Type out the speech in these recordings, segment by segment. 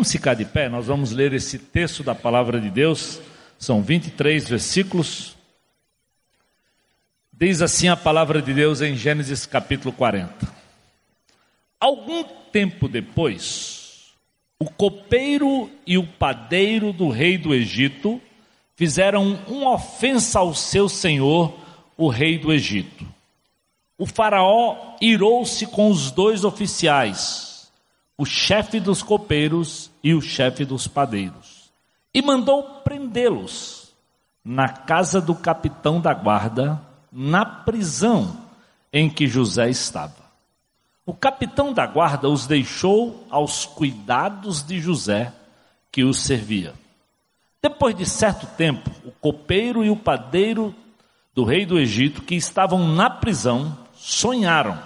Vamos ficar de pé, nós vamos ler esse texto da palavra de Deus, são 23 versículos. Diz assim a palavra de Deus em Gênesis capítulo 40. Algum tempo depois, o copeiro e o padeiro do rei do Egito fizeram uma ofensa ao seu senhor, o rei do Egito. O faraó irou-se com os dois oficiais, o chefe dos copeiros e o chefe dos padeiros, e mandou prendê-los na casa do capitão da guarda, na prisão em que José estava. O capitão da guarda os deixou aos cuidados de José, que os servia. Depois de certo tempo, o copeiro e o padeiro do rei do Egito, que estavam na prisão, sonharam.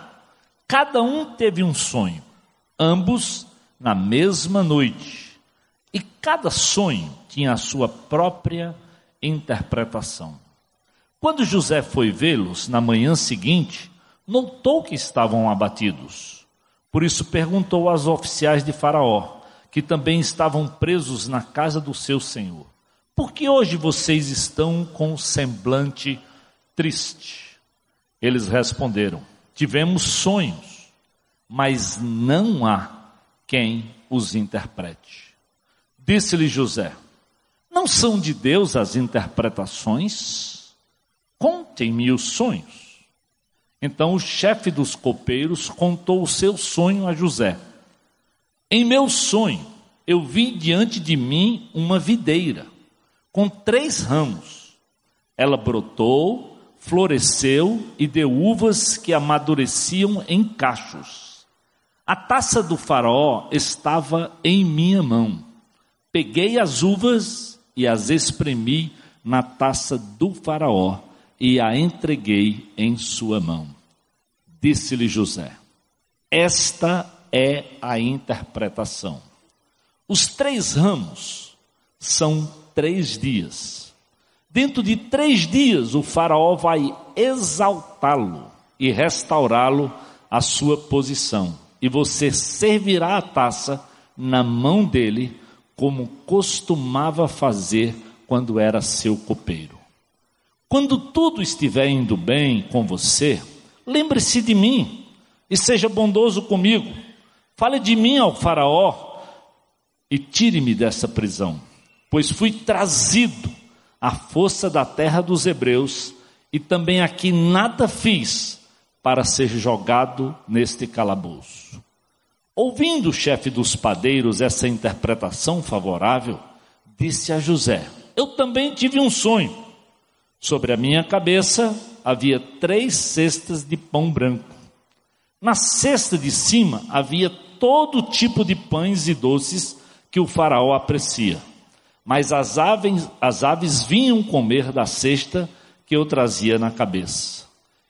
Cada um teve um sonho ambos na mesma noite. E cada sonho tinha a sua própria interpretação. Quando José foi vê-los na manhã seguinte, notou que estavam abatidos. Por isso perguntou aos oficiais de Faraó, que também estavam presos na casa do seu senhor: Por que hoje vocês estão com um semblante triste? Eles responderam: Tivemos sonhos mas não há quem os interprete. Disse-lhe José: Não são de Deus as interpretações? Contem-me os sonhos. Então o chefe dos copeiros contou o seu sonho a José. Em meu sonho, eu vi diante de mim uma videira com três ramos. Ela brotou, floresceu e deu uvas que amadureciam em cachos. A taça do faraó estava em minha mão. Peguei as uvas e as espremi na taça do faraó e a entreguei em sua mão. Disse-lhe José: Esta é a interpretação. Os três ramos são três dias. Dentro de três dias, o Faraó vai exaltá-lo e restaurá-lo à sua posição e você servirá a taça na mão dele, como costumava fazer quando era seu copeiro. Quando tudo estiver indo bem com você, lembre-se de mim e seja bondoso comigo. Fale de mim ao Faraó e tire-me dessa prisão, pois fui trazido à força da terra dos hebreus e também aqui nada fiz para ser jogado neste calabouço. Ouvindo o chefe dos padeiros essa interpretação favorável, disse a José: Eu também tive um sonho. Sobre a minha cabeça havia três cestas de pão branco. Na cesta de cima havia todo tipo de pães e doces que o faraó aprecia. Mas as aves, as aves vinham comer da cesta que eu trazia na cabeça.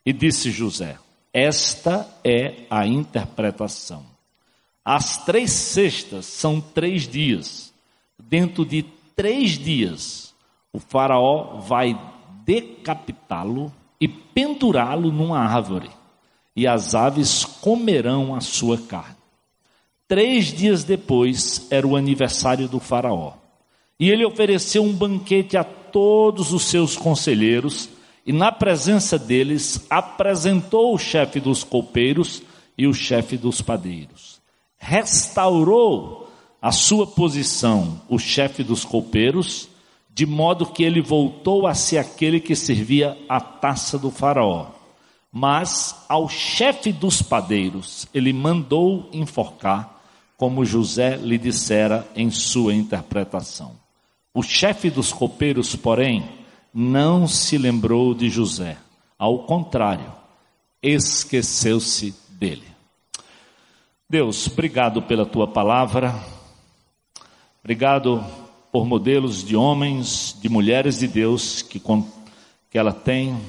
E disse José: esta é a interpretação. As três cestas são três dias. Dentro de três dias, o Faraó vai decapitá-lo e pendurá-lo numa árvore, e as aves comerão a sua carne. Três dias depois era o aniversário do Faraó, e ele ofereceu um banquete a todos os seus conselheiros e na presença deles apresentou o chefe dos copeiros e o chefe dos padeiros. Restaurou a sua posição, o chefe dos copeiros, de modo que ele voltou a ser aquele que servia a taça do faraó. Mas ao chefe dos padeiros ele mandou enforcar, como José lhe dissera em sua interpretação. O chefe dos copeiros, porém, não se lembrou de José. Ao contrário, esqueceu-se dele. Deus, obrigado pela tua palavra. Obrigado por modelos de homens, de mulheres de Deus que, que ela tem,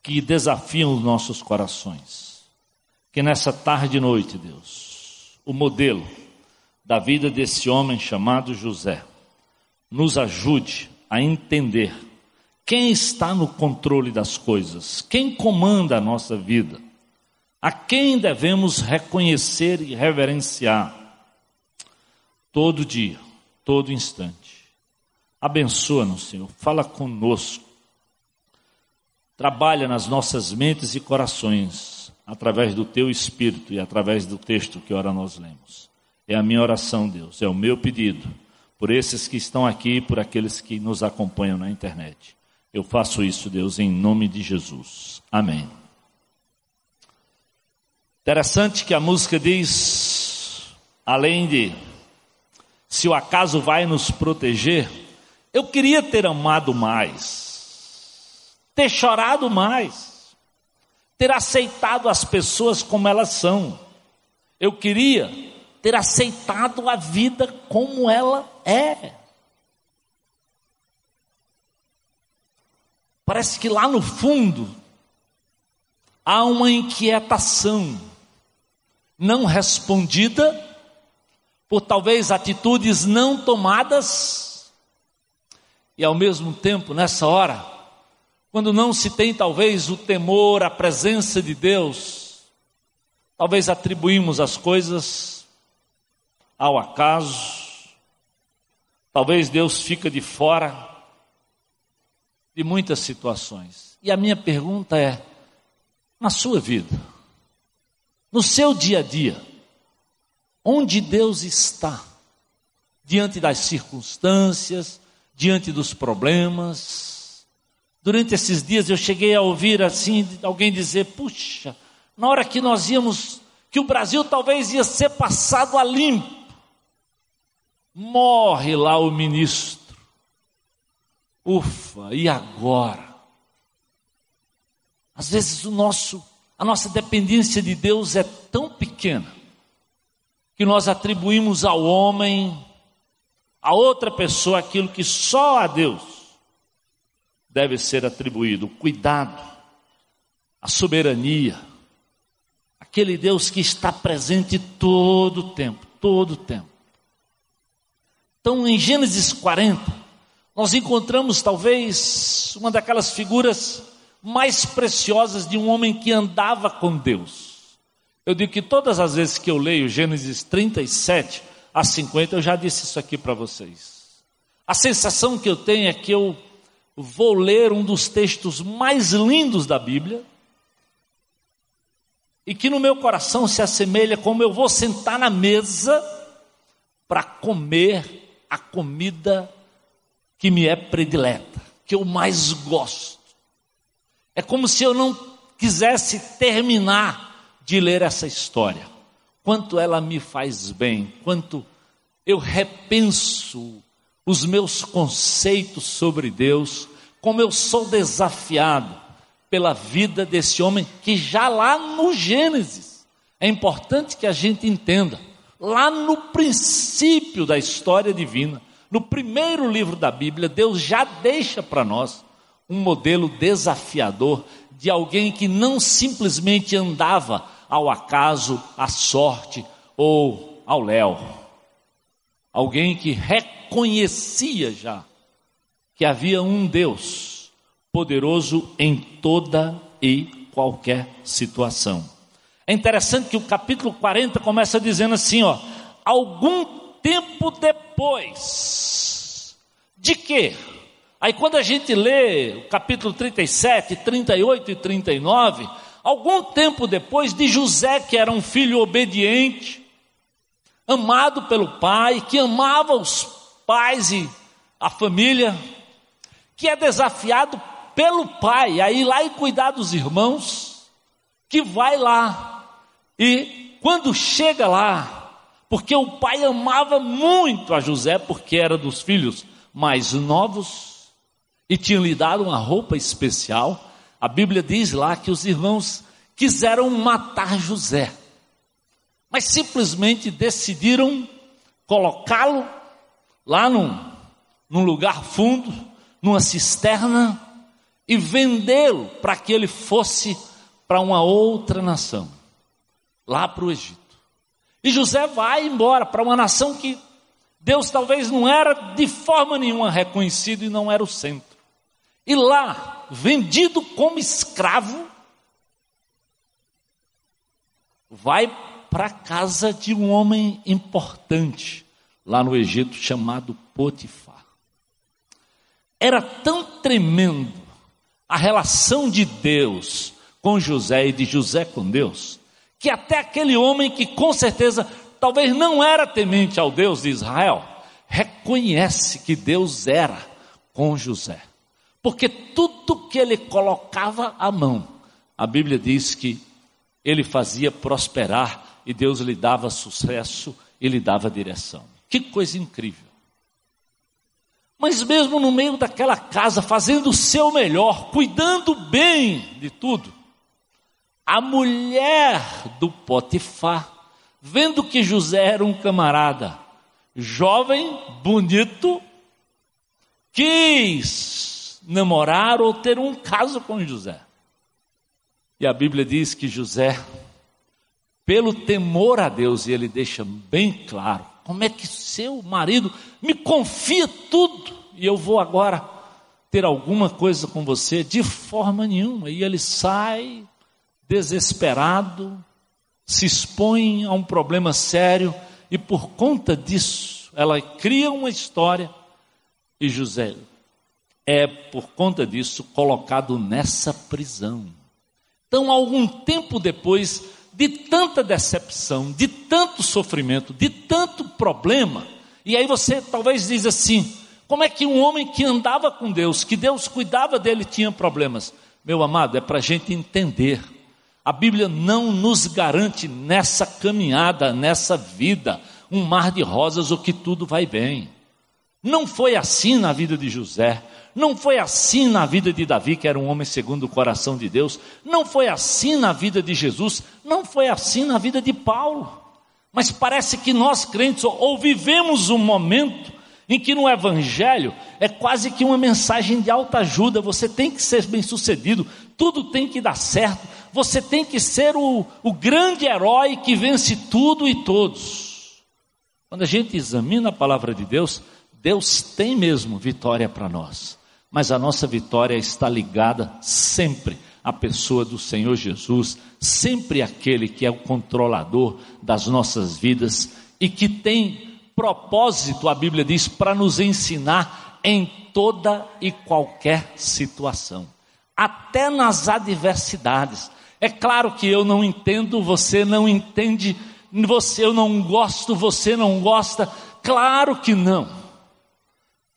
que desafiam os nossos corações. Que nessa tarde e noite, Deus, o modelo da vida desse homem chamado José, nos ajude a entender quem está no controle das coisas? Quem comanda a nossa vida? A quem devemos reconhecer e reverenciar? todo dia, todo instante. Abençoa-nos, Senhor, fala conosco. Trabalha nas nossas mentes e corações, através do teu espírito e através do texto que ora nós lemos. É a minha oração, Deus, é o meu pedido, por esses que estão aqui e por aqueles que nos acompanham na internet. Eu faço isso, Deus, em nome de Jesus. Amém. Interessante que a música diz, além de se o acaso vai nos proteger, eu queria ter amado mais, ter chorado mais, ter aceitado as pessoas como elas são. Eu queria ter aceitado a vida como ela é. Parece que lá no fundo há uma inquietação não respondida por talvez atitudes não tomadas, e ao mesmo tempo, nessa hora, quando não se tem talvez o temor, a presença de Deus, talvez atribuímos as coisas ao acaso, talvez Deus fica de fora de muitas situações. E a minha pergunta é: na sua vida, no seu dia a dia, onde Deus está, diante das circunstâncias, diante dos problemas. Durante esses dias eu cheguei a ouvir assim alguém dizer: puxa, na hora que nós íamos, que o Brasil talvez ia ser passado a limpo, morre lá o ministro. Ufa, e agora? Às vezes o nosso, a nossa dependência de Deus é tão pequena que nós atribuímos ao homem, a outra pessoa, aquilo que só a Deus deve ser atribuído: o cuidado, a soberania, aquele Deus que está presente todo o tempo, todo o tempo. Então, em Gênesis 40, nós encontramos talvez uma daquelas figuras mais preciosas de um homem que andava com Deus. Eu digo que todas as vezes que eu leio Gênesis 37 a 50, eu já disse isso aqui para vocês. A sensação que eu tenho é que eu vou ler um dos textos mais lindos da Bíblia e que no meu coração se assemelha como eu vou sentar na mesa para comer a comida que me é predileta, que eu mais gosto. É como se eu não quisesse terminar de ler essa história. Quanto ela me faz bem, quanto eu repenso os meus conceitos sobre Deus, como eu sou desafiado pela vida desse homem que já lá no Gênesis, é importante que a gente entenda, lá no princípio da história divina, no primeiro livro da Bíblia, Deus já deixa para nós um modelo desafiador de alguém que não simplesmente andava ao acaso, à sorte ou ao léu. Alguém que reconhecia já que havia um Deus poderoso em toda e qualquer situação. É interessante que o capítulo 40 começa dizendo assim, ó, algum tempo depois de quê? Aí quando a gente lê o capítulo 37, 38 e 39, Algum tempo depois de José, que era um filho obediente, amado pelo pai, que amava os pais e a família, que é desafiado pelo pai a ir lá e cuidar dos irmãos, que vai lá e quando chega lá, porque o pai amava muito a José, porque era dos filhos mais novos e tinha lhe dado uma roupa especial. A Bíblia diz lá que os irmãos quiseram matar José, mas simplesmente decidiram colocá-lo lá num, num lugar fundo, numa cisterna, e vendê-lo para que ele fosse para uma outra nação, lá para o Egito. E José vai embora para uma nação que Deus talvez não era de forma nenhuma reconhecido e não era o centro. E lá, vendido como escravo, vai para a casa de um homem importante, lá no Egito chamado Potifar. Era tão tremendo a relação de Deus com José e de José com Deus, que até aquele homem que com certeza talvez não era temente ao Deus de Israel, reconhece que Deus era com José. Porque tudo que ele colocava à mão, a Bíblia diz que ele fazia prosperar e Deus lhe dava sucesso e lhe dava direção. Que coisa incrível. Mas mesmo no meio daquela casa, fazendo o seu melhor, cuidando bem de tudo, a mulher do Potifar, vendo que José era um camarada jovem, bonito, quis namorar ou ter um caso com José. E a Bíblia diz que José, pelo temor a Deus, e ele deixa bem claro, como é que seu marido me confia tudo e eu vou agora ter alguma coisa com você? De forma nenhuma. E ele sai desesperado, se expõe a um problema sério e por conta disso ela cria uma história e José é por conta disso colocado nessa prisão. Então, algum tempo depois de tanta decepção, de tanto sofrimento, de tanto problema, e aí você talvez diz assim: como é que um homem que andava com Deus, que Deus cuidava dele, tinha problemas? Meu amado, é para a gente entender. A Bíblia não nos garante nessa caminhada, nessa vida, um mar de rosas ou que tudo vai bem. Não foi assim na vida de José, não foi assim na vida de Davi, que era um homem segundo o coração de Deus. Não foi assim na vida de Jesus. Não foi assim na vida de Paulo. Mas parece que nós crentes ou vivemos um momento em que no Evangelho é quase que uma mensagem de alta ajuda. Você tem que ser bem sucedido, tudo tem que dar certo. Você tem que ser o, o grande herói que vence tudo e todos. Quando a gente examina a palavra de Deus, Deus tem mesmo vitória para nós mas a nossa vitória está ligada sempre à pessoa do Senhor Jesus, sempre aquele que é o controlador das nossas vidas e que tem propósito, a Bíblia diz, para nos ensinar em toda e qualquer situação, até nas adversidades. É claro que eu não entendo, você não entende, você eu não gosto, você não gosta, claro que não.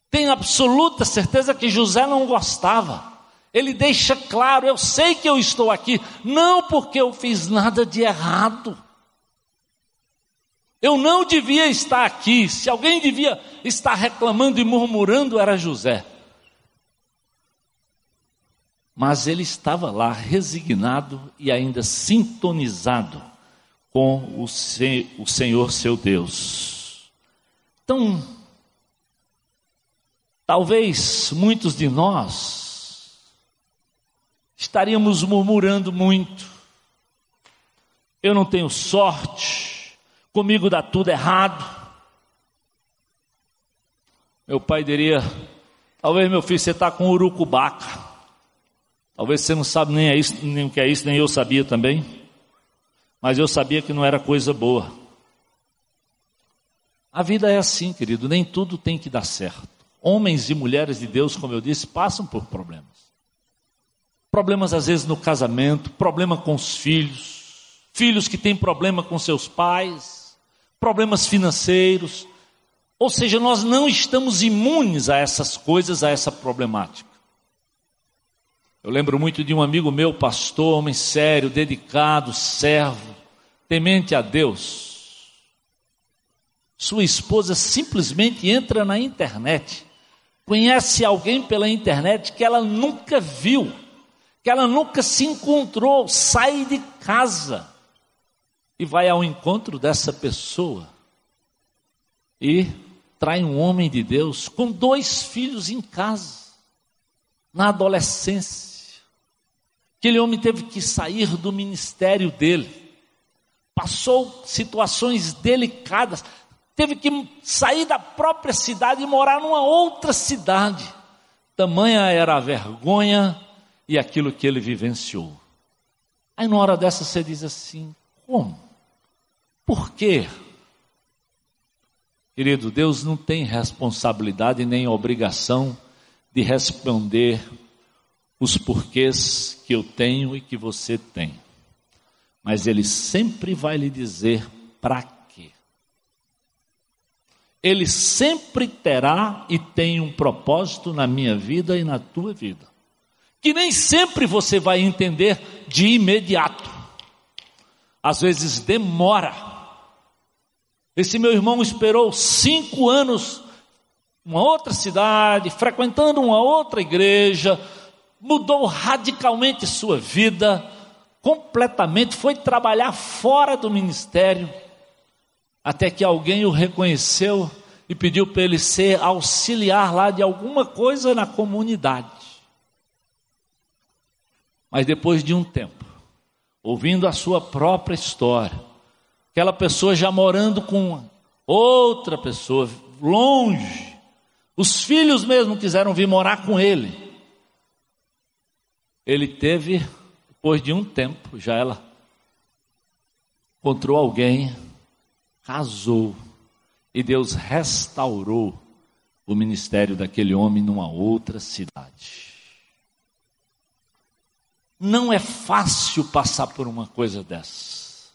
Tenho absoluta certeza que José não gostava. Ele deixa claro: eu sei que eu estou aqui, não porque eu fiz nada de errado. Eu não devia estar aqui. Se alguém devia estar reclamando e murmurando, era José. Mas ele estava lá resignado e ainda sintonizado com o, Senhor seu Deus. Então, Talvez muitos de nós estaríamos murmurando muito. Eu não tenho sorte, comigo dá tudo errado. Meu pai diria: talvez meu filho, você está com urucubaca. Talvez você não sabe nem, é isso, nem o que é isso, nem eu sabia também. Mas eu sabia que não era coisa boa. A vida é assim, querido, nem tudo tem que dar certo. Homens e mulheres de Deus, como eu disse, passam por problemas. Problemas às vezes no casamento, problema com os filhos, filhos que têm problema com seus pais, problemas financeiros. Ou seja, nós não estamos imunes a essas coisas, a essa problemática. Eu lembro muito de um amigo meu, pastor, homem sério, dedicado, servo, temente a Deus. Sua esposa simplesmente entra na internet conhece alguém pela internet que ela nunca viu, que ela nunca se encontrou, sai de casa e vai ao encontro dessa pessoa e trai um homem de Deus com dois filhos em casa, na adolescência. Aquele homem teve que sair do ministério dele, passou situações delicadas, teve que sair da própria cidade e morar numa outra cidade. Tamanha era a vergonha e aquilo que ele vivenciou. Aí, numa hora dessa, você diz assim: como? Por quê? Querido, Deus não tem responsabilidade nem obrigação de responder os porquês que eu tenho e que você tem. Mas Ele sempre vai lhe dizer para quê. Ele sempre terá e tem um propósito na minha vida e na tua vida. Que nem sempre você vai entender de imediato. Às vezes demora esse meu irmão esperou cinco anos, uma outra cidade, frequentando uma outra igreja, mudou radicalmente sua vida, completamente, foi trabalhar fora do ministério, até que alguém o reconheceu e pediu para ele ser auxiliar lá de alguma coisa na comunidade. Mas depois de um tempo, ouvindo a sua própria história, aquela pessoa já morando com outra pessoa, longe. Os filhos mesmo quiseram vir morar com ele. Ele teve, depois de um tempo, já ela encontrou alguém, casou, e Deus restaurou o ministério daquele homem numa outra cidade. Não é fácil passar por uma coisa dessa.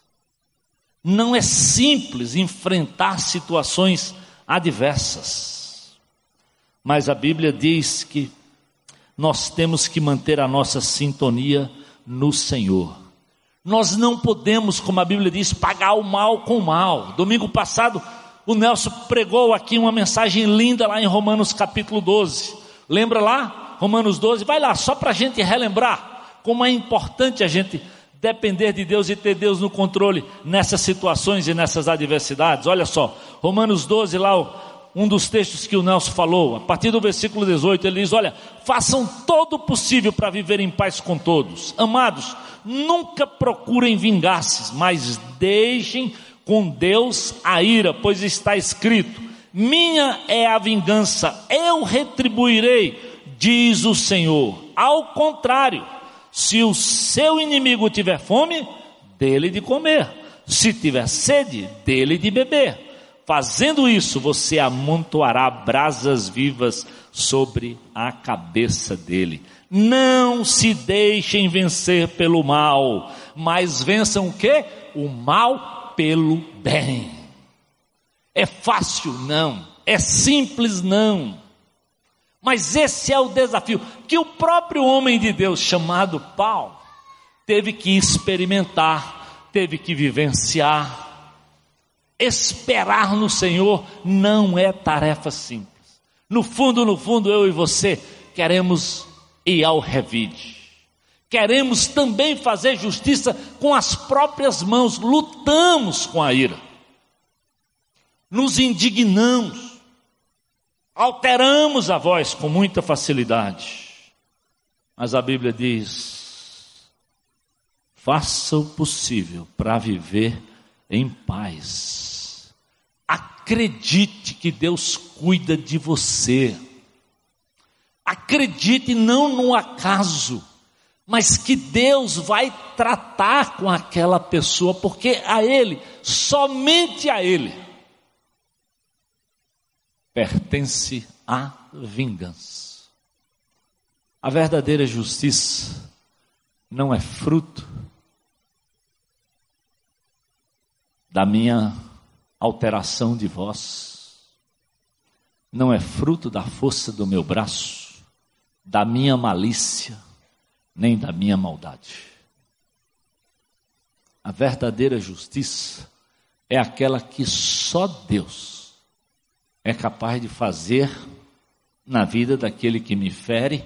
Não é simples enfrentar situações adversas, mas a Bíblia diz que nós temos que manter a nossa sintonia no Senhor. Nós não podemos, como a Bíblia diz, pagar o mal com o mal. Domingo passado, o Nelson pregou aqui uma mensagem linda lá em Romanos capítulo 12. Lembra lá? Romanos 12, vai lá, só para a gente relembrar como é importante a gente depender de Deus e ter Deus no controle nessas situações e nessas adversidades. Olha só, Romanos 12, lá um dos textos que o Nelson falou, a partir do versículo 18, ele diz: Olha, façam todo o possível para viver em paz com todos. Amados, nunca procurem vingar-se, mas deixem com Deus a ira, pois está escrito: Minha é a vingança, eu retribuirei, diz o Senhor. Ao contrário, se o seu inimigo tiver fome, dele de comer. Se tiver sede, dele de beber. Fazendo isso, você amontoará brasas vivas sobre a cabeça dele. Não se deixem vencer pelo mal, mas vençam o que? O mal pelo bem. É fácil? Não. É simples? Não. Mas esse é o desafio que o próprio homem de Deus, chamado Paulo, teve que experimentar, teve que vivenciar. Esperar no Senhor não é tarefa simples. No fundo, no fundo, eu e você queremos ir ao revide. Queremos também fazer justiça com as próprias mãos, lutamos com a ira, nos indignamos, alteramos a voz com muita facilidade. Mas a Bíblia diz: faça o possível para viver em paz. Acredite que Deus cuida de você. Acredite não no acaso, mas que Deus vai tratar com aquela pessoa, porque a Ele, somente a Ele, pertence à vingança. A verdadeira justiça não é fruto da minha alteração de voz, não é fruto da força do meu braço, da minha malícia, nem da minha maldade. A verdadeira justiça é aquela que só Deus é capaz de fazer na vida daquele que me fere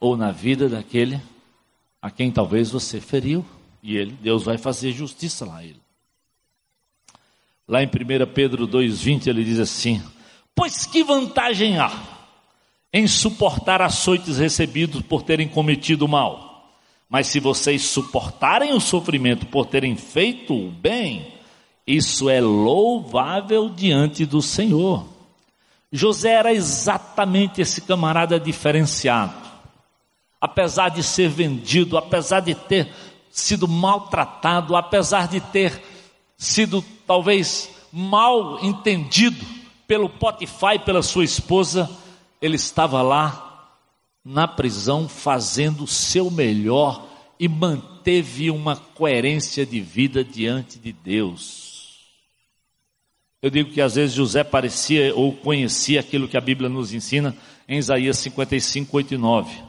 ou na vida daquele a quem talvez você feriu e ele, Deus vai fazer justiça lá ele. Lá em 1 Pedro 2,20 ele diz assim: Pois que vantagem há em suportar açoites recebidos por terem cometido mal? Mas se vocês suportarem o sofrimento por terem feito o bem, isso é louvável diante do Senhor. José era exatamente esse camarada diferenciado. Apesar de ser vendido, apesar de ter sido maltratado, apesar de ter sido talvez mal entendido pelo Potifar e pela sua esposa, ele estava lá na prisão fazendo o seu melhor e manteve uma coerência de vida diante de Deus. Eu digo que às vezes José parecia ou conhecia aquilo que a Bíblia nos ensina em Isaías 55, 8 e 9.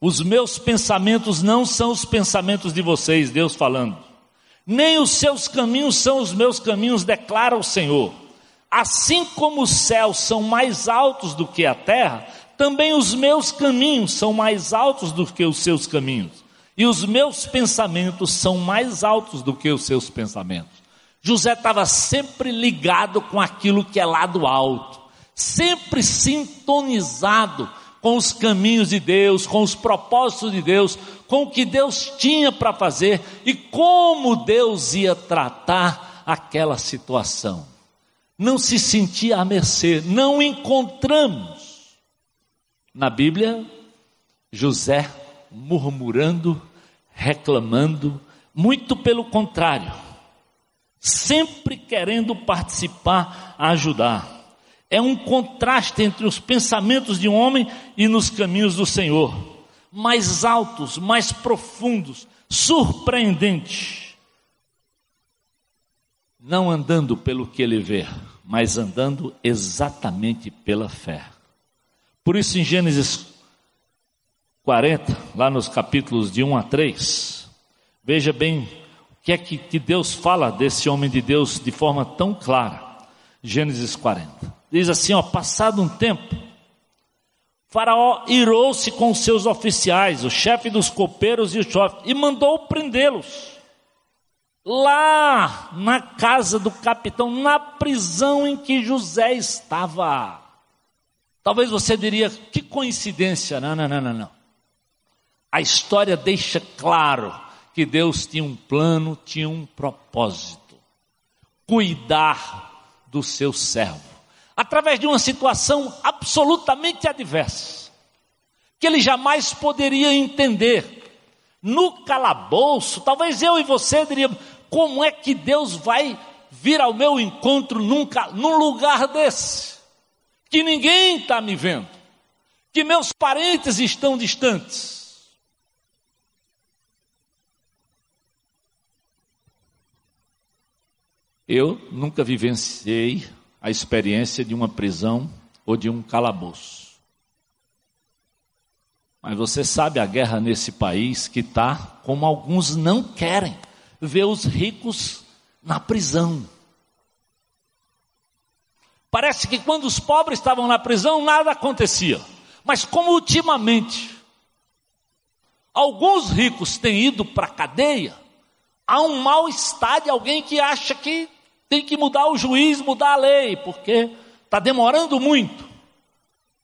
Os meus pensamentos não são os pensamentos de vocês, Deus falando. Nem os seus caminhos são os meus caminhos, declara o Senhor. Assim como os céus são mais altos do que a terra, também os meus caminhos são mais altos do que os seus caminhos. E os meus pensamentos são mais altos do que os seus pensamentos. José estava sempre ligado com aquilo que é lá do alto, sempre sintonizado com os caminhos de Deus, com os propósitos de Deus, com o que Deus tinha para fazer e como Deus ia tratar aquela situação. Não se sentia à mercê, não encontramos na Bíblia José murmurando, reclamando, muito pelo contrário, sempre querendo participar, ajudar. É um contraste entre os pensamentos de um homem e nos caminhos do Senhor, mais altos, mais profundos, surpreendente. Não andando pelo que ele vê, mas andando exatamente pela fé. Por isso, em Gênesis 40, lá nos capítulos de 1 a 3, veja bem o que é que Deus fala desse homem de Deus de forma tão clara. Gênesis 40. Diz assim, ó, passado um tempo, Faraó irou-se com seus oficiais, o chefe dos copeiros e o chefe, e mandou prendê-los. Lá na casa do capitão, na prisão em que José estava. Talvez você diria, que coincidência. Não, não, não, não, não. A história deixa claro que Deus tinha um plano, tinha um propósito. Cuidar do seu servo através de uma situação absolutamente adversa, que ele jamais poderia entender. No calabouço, talvez eu e você diríamos: como é que Deus vai vir ao meu encontro nunca, num lugar desse? Que ninguém está me vendo, que meus parentes estão distantes. Eu nunca vivenciei a experiência de uma prisão ou de um calabouço. Mas você sabe a guerra nesse país que está como alguns não querem ver os ricos na prisão. Parece que quando os pobres estavam na prisão nada acontecia. Mas como ultimamente alguns ricos têm ido para a cadeia, há um mal-estar de alguém que acha que tem que mudar o juiz, mudar a lei, porque está demorando muito.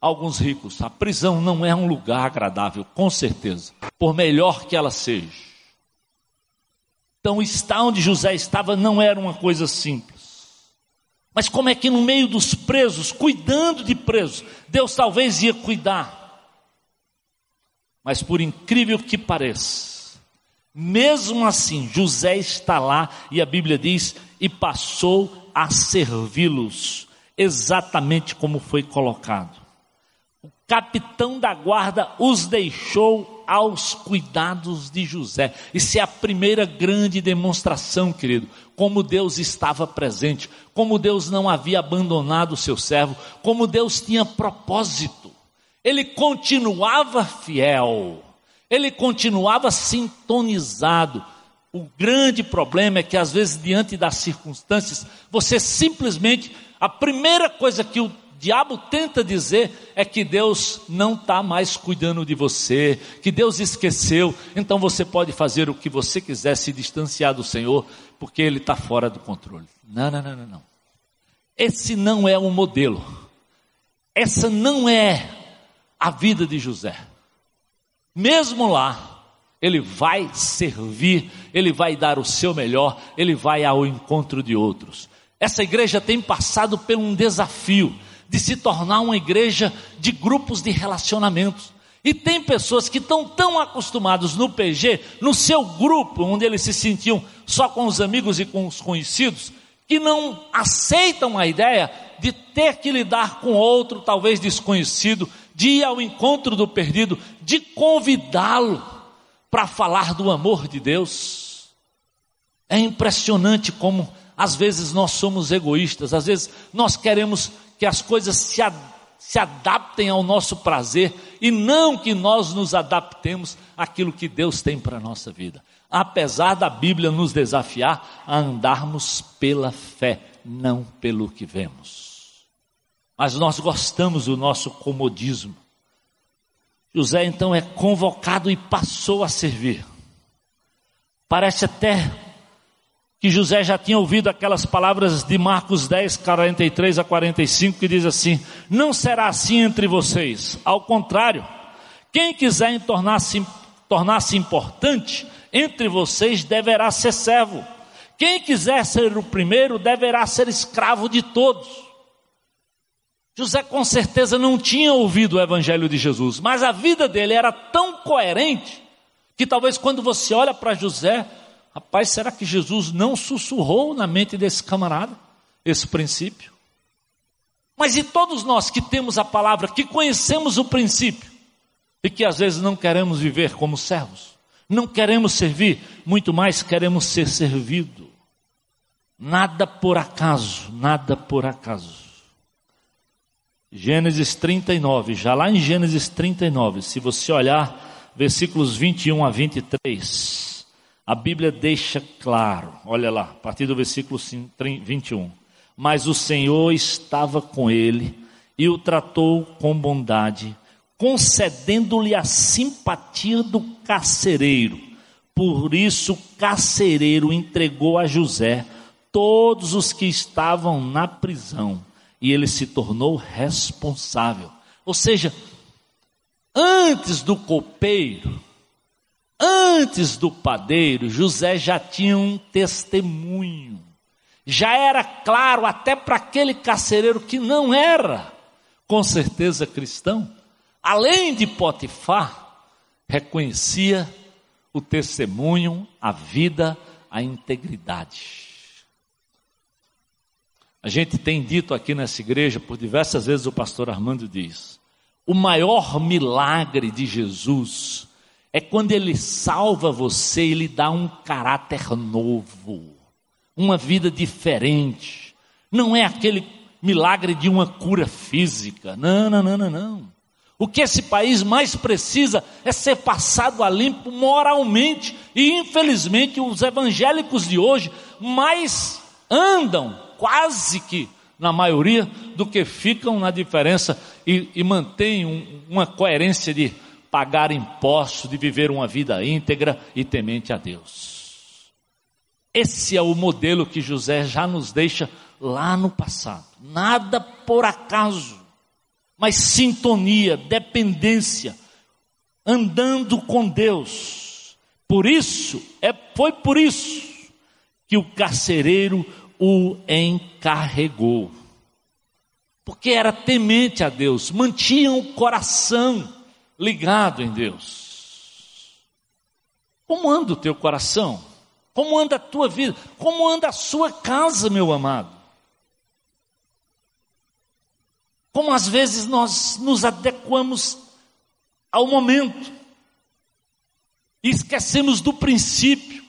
Alguns ricos, a prisão não é um lugar agradável, com certeza, por melhor que ela seja. Então, estar onde José estava não era uma coisa simples. Mas como é que no meio dos presos, cuidando de presos, Deus talvez ia cuidar. Mas por incrível que pareça, mesmo assim, José está lá e a Bíblia diz: e passou a servi-los, exatamente como foi colocado. O capitão da guarda os deixou aos cuidados de José. Isso é a primeira grande demonstração, querido, como Deus estava presente, como Deus não havia abandonado o seu servo, como Deus tinha propósito. Ele continuava fiel ele continuava sintonizado. O grande problema é que, às vezes, diante das circunstâncias, você simplesmente, a primeira coisa que o diabo tenta dizer é que Deus não está mais cuidando de você, que Deus esqueceu, então você pode fazer o que você quiser, se distanciar do Senhor, porque Ele está fora do controle. Não, não, não, não, não. Esse não é o modelo. Essa não é a vida de José mesmo lá, ele vai servir, ele vai dar o seu melhor, ele vai ao encontro de outros. Essa igreja tem passado por um desafio de se tornar uma igreja de grupos de relacionamentos. E tem pessoas que estão tão acostumados no PG, no seu grupo, onde eles se sentiam só com os amigos e com os conhecidos, que não aceitam a ideia de ter que lidar com outro, talvez desconhecido, de ir ao encontro do perdido, de convidá-lo para falar do amor de Deus. É impressionante como às vezes nós somos egoístas, às vezes nós queremos que as coisas se, se adaptem ao nosso prazer e não que nós nos adaptemos àquilo que Deus tem para a nossa vida. Apesar da Bíblia nos desafiar a andarmos pela fé, não pelo que vemos. Mas nós gostamos do nosso comodismo. José então é convocado e passou a servir. Parece até que José já tinha ouvido aquelas palavras de Marcos 10, 43 a 45, que diz assim: Não será assim entre vocês, ao contrário, quem quiser tornar-se tornar importante entre vocês deverá ser servo. Quem quiser ser o primeiro deverá ser escravo de todos. José com certeza não tinha ouvido o evangelho de Jesus, mas a vida dele era tão coerente que talvez quando você olha para José, Rapaz, será que Jesus não sussurrou na mente desse camarada esse princípio? Mas e todos nós que temos a palavra, que conhecemos o princípio e que às vezes não queremos viver como servos, não queremos servir, muito mais queremos ser servido. Nada por acaso, nada por acaso. Gênesis 39, já lá em Gênesis 39, se você olhar versículos 21 a 23, a Bíblia deixa claro, olha lá, a partir do versículo 21. Mas o Senhor estava com ele e o tratou com bondade, concedendo-lhe a simpatia do carcereiro. Por isso o carcereiro entregou a José todos os que estavam na prisão e ele se tornou responsável. Ou seja, antes do copeiro, Antes do padeiro, José já tinha um testemunho. Já era claro até para aquele carcereiro que não era, com certeza, cristão. Além de Potifar, reconhecia o testemunho, a vida, a integridade. A gente tem dito aqui nessa igreja, por diversas vezes o pastor Armando diz: o maior milagre de Jesus é quando Ele salva você e lhe dá um caráter novo, uma vida diferente. Não é aquele milagre de uma cura física. Não, não, não, não, não. O que esse país mais precisa é ser passado a limpo moralmente. E infelizmente os evangélicos de hoje mais andam, quase que na maioria, do que ficam na diferença e, e mantêm um, uma coerência de pagar impostos, de viver uma vida íntegra e temente a Deus. Esse é o modelo que José já nos deixa lá no passado. Nada por acaso, mas sintonia, dependência, andando com Deus. Por isso, é, foi por isso que o carcereiro o encarregou. Porque era temente a Deus, mantinha o coração ligado em Deus. Como anda o teu coração? Como anda a tua vida? Como anda a sua casa, meu amado? Como às vezes nós nos adequamos ao momento e esquecemos do princípio.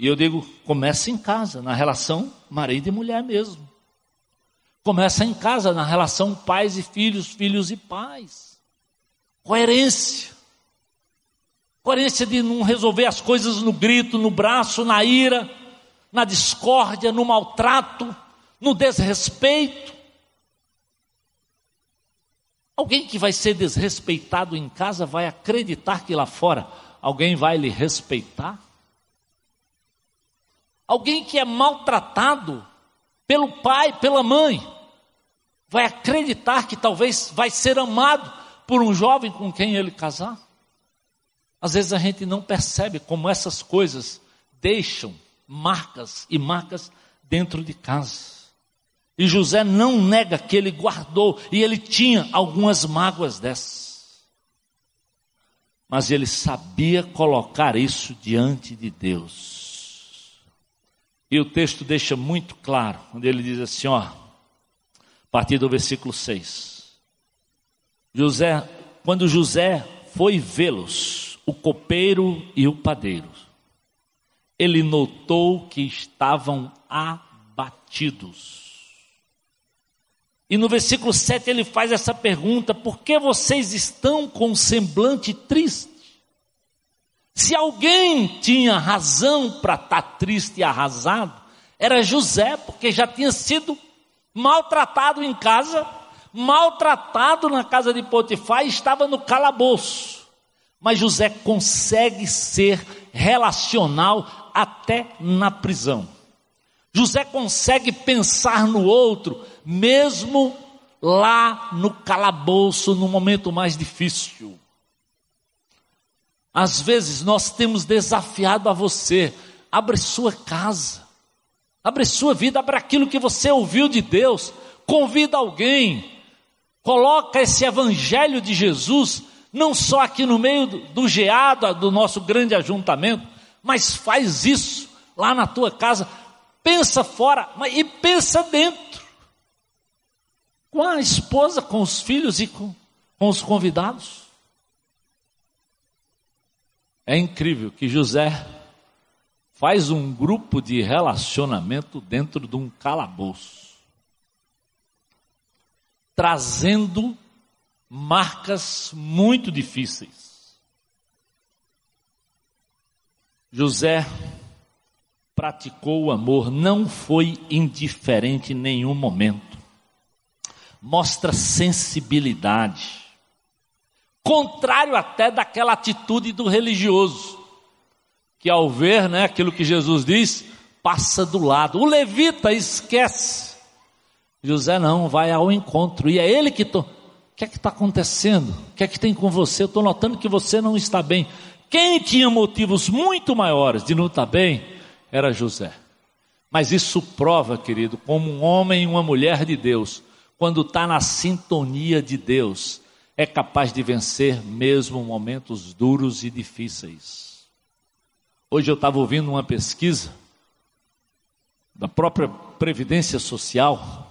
E eu digo, começa em casa, na relação marido e mulher mesmo. Começa em casa, na relação pais e filhos, filhos e pais. Coerência. Coerência de não resolver as coisas no grito, no braço, na ira, na discórdia, no maltrato, no desrespeito. Alguém que vai ser desrespeitado em casa vai acreditar que lá fora alguém vai lhe respeitar? Alguém que é maltratado pelo pai, pela mãe, vai acreditar que talvez vai ser amado por um jovem com quem ele casar? Às vezes a gente não percebe como essas coisas deixam marcas e marcas dentro de casa. E José não nega que ele guardou, e ele tinha algumas mágoas dessas. Mas ele sabia colocar isso diante de Deus. E o texto deixa muito claro, quando ele diz assim, ó, a partir do versículo 6. José, quando José foi vê-los, o copeiro e o padeiro, ele notou que estavam abatidos. E no versículo 7 ele faz essa pergunta: por que vocês estão com semblante triste? Se alguém tinha razão para estar tá triste e arrasado, era José, porque já tinha sido maltratado em casa, maltratado na casa de Potifar e estava no calabouço. Mas José consegue ser relacional até na prisão. José consegue pensar no outro, mesmo lá no calabouço, no momento mais difícil. Às vezes nós temos desafiado a você, abre sua casa, abre sua vida, abre aquilo que você ouviu de Deus, convida alguém, coloca esse evangelho de Jesus, não só aqui no meio do, do geado, do nosso grande ajuntamento, mas faz isso lá na tua casa, pensa fora e pensa dentro, com a esposa, com os filhos e com, com os convidados. É incrível que José faz um grupo de relacionamento dentro de um calabouço, trazendo marcas muito difíceis. José praticou o amor, não foi indiferente em nenhum momento. Mostra sensibilidade contrário até daquela atitude do religioso, que ao ver né, aquilo que Jesus diz, passa do lado. O levita esquece. José não, vai ao encontro, e é ele que. To... O que é que está acontecendo? O que é que tem com você? Eu estou notando que você não está bem. Quem tinha motivos muito maiores de não estar bem era José. Mas isso prova, querido, como um homem e uma mulher de Deus, quando está na sintonia de Deus, é capaz de vencer mesmo momentos duros e difíceis. Hoje eu estava ouvindo uma pesquisa da própria Previdência Social,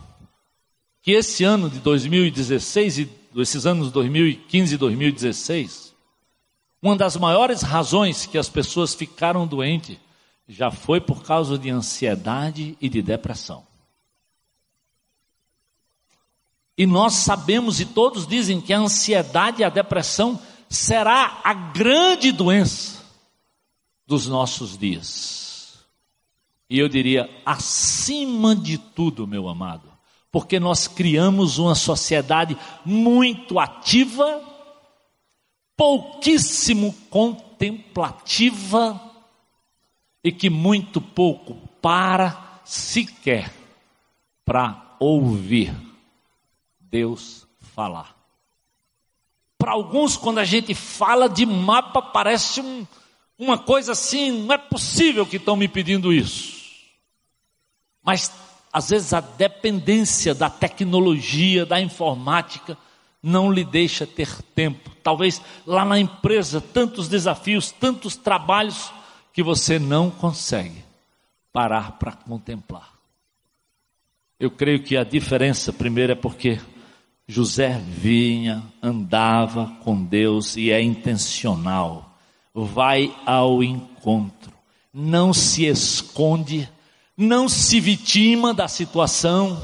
que esse ano de 2016 e esses anos 2015 e 2016, uma das maiores razões que as pessoas ficaram doentes já foi por causa de ansiedade e de depressão. E nós sabemos, e todos dizem, que a ansiedade e a depressão será a grande doença dos nossos dias. E eu diria, acima de tudo, meu amado, porque nós criamos uma sociedade muito ativa, pouquíssimo contemplativa e que muito pouco para sequer para ouvir Deus falar. Para alguns, quando a gente fala de mapa, parece um, uma coisa assim, não é possível que estão me pedindo isso. Mas às vezes a dependência da tecnologia, da informática, não lhe deixa ter tempo. Talvez lá na empresa, tantos desafios, tantos trabalhos, que você não consegue parar para contemplar. Eu creio que a diferença, primeiro, é porque José vinha, andava com Deus e é intencional. Vai ao encontro. Não se esconde, não se vitima da situação.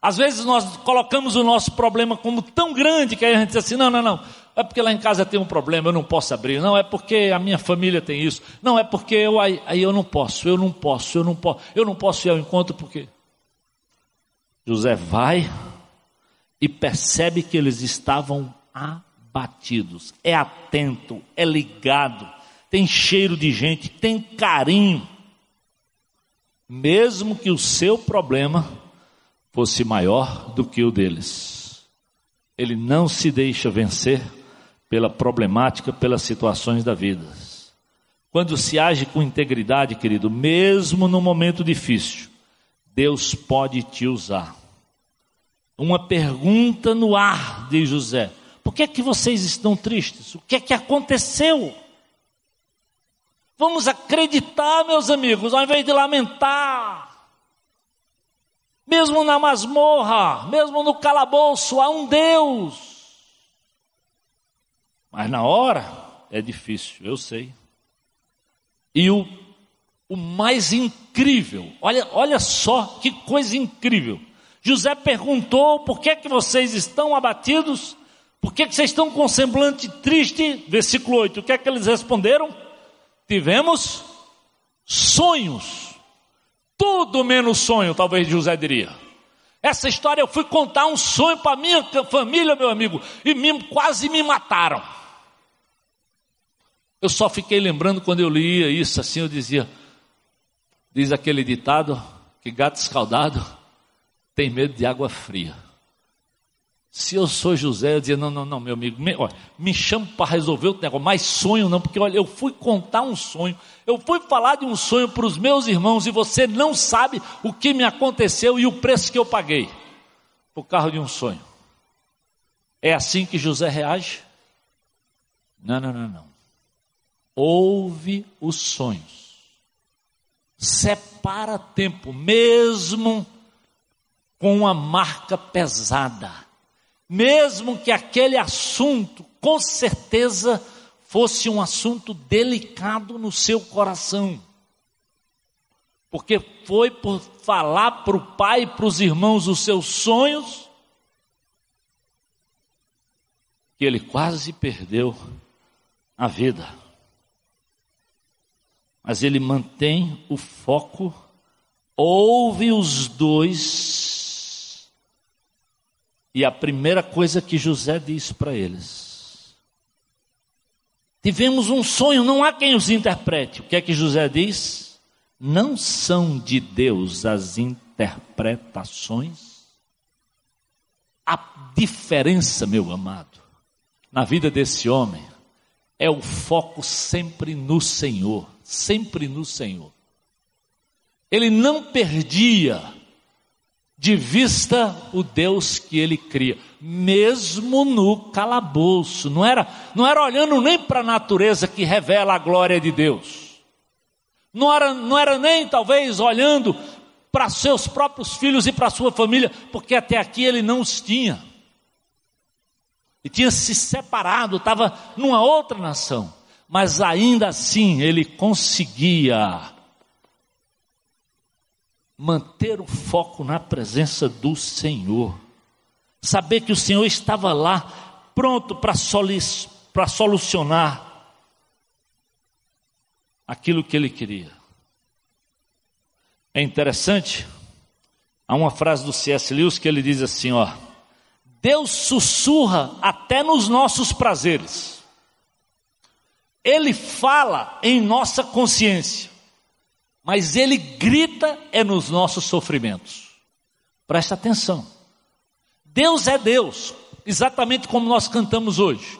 Às vezes nós colocamos o nosso problema como tão grande que a gente diz assim: não, não, não, é porque lá em casa tem um problema, eu não posso abrir. Não, é porque a minha família tem isso. Não, é porque eu aí, aí eu não posso, eu não posso, eu não posso, eu não posso ir ao encontro porque. José vai, e percebe que eles estavam abatidos. É atento, é ligado, tem cheiro de gente, tem carinho. Mesmo que o seu problema fosse maior do que o deles. Ele não se deixa vencer pela problemática, pelas situações da vida. Quando se age com integridade, querido, mesmo no momento difícil, Deus pode te usar uma pergunta no ar de José: Por que é que vocês estão tristes? O que é que aconteceu? Vamos acreditar, meus amigos, ao invés de lamentar. Mesmo na masmorra, mesmo no calabouço, há um Deus. Mas na hora é difícil, eu sei. E o, o mais incrível, olha, olha só que coisa incrível. José perguntou: por que, é que vocês estão abatidos? Por que, que vocês estão com semblante triste? Versículo 8: o que é que eles responderam? tivemos sonhos. Tudo menos sonho, talvez José diria. Essa história eu fui contar um sonho para minha família, meu amigo, e me, quase me mataram. Eu só fiquei lembrando quando eu lia isso assim, eu dizia, diz aquele ditado que gato escaldado tem medo de água fria. Se eu sou José, eu dizia: não, não, não, meu amigo, me, olha, me para resolver o negócio, mas sonho não, porque olha, eu fui contar um sonho, eu fui falar de um sonho para os meus irmãos e você não sabe o que me aconteceu e o preço que eu paguei por carro de um sonho. É assim que José reage? Não, não, não, não. Ouve os sonhos, separa tempo, mesmo com uma marca pesada mesmo que aquele assunto, com certeza, fosse um assunto delicado no seu coração. Porque foi por falar para o pai e para os irmãos os seus sonhos que ele quase perdeu a vida. Mas ele mantém o foco, ouve os dois e a primeira coisa que José diz para eles: Tivemos um sonho, não há quem os interprete. O que é que José diz? Não são de Deus as interpretações. A diferença, meu amado, na vida desse homem é o foco sempre no Senhor, sempre no Senhor. Ele não perdia de vista o Deus que ele cria, mesmo no calabouço. Não era, não era olhando nem para a natureza que revela a glória de Deus. Não era, não era nem talvez olhando para seus próprios filhos e para sua família, porque até aqui ele não os tinha. E tinha se separado, estava numa outra nação. Mas ainda assim ele conseguia manter o foco na presença do Senhor. Saber que o Senhor estava lá, pronto para solucionar aquilo que ele queria. É interessante, há uma frase do C.S. Lewis que ele diz assim: ó, Deus sussurra até nos nossos prazeres, Ele fala em nossa consciência mas ele grita é nos nossos sofrimentos. Presta atenção. Deus é Deus, exatamente como nós cantamos hoje.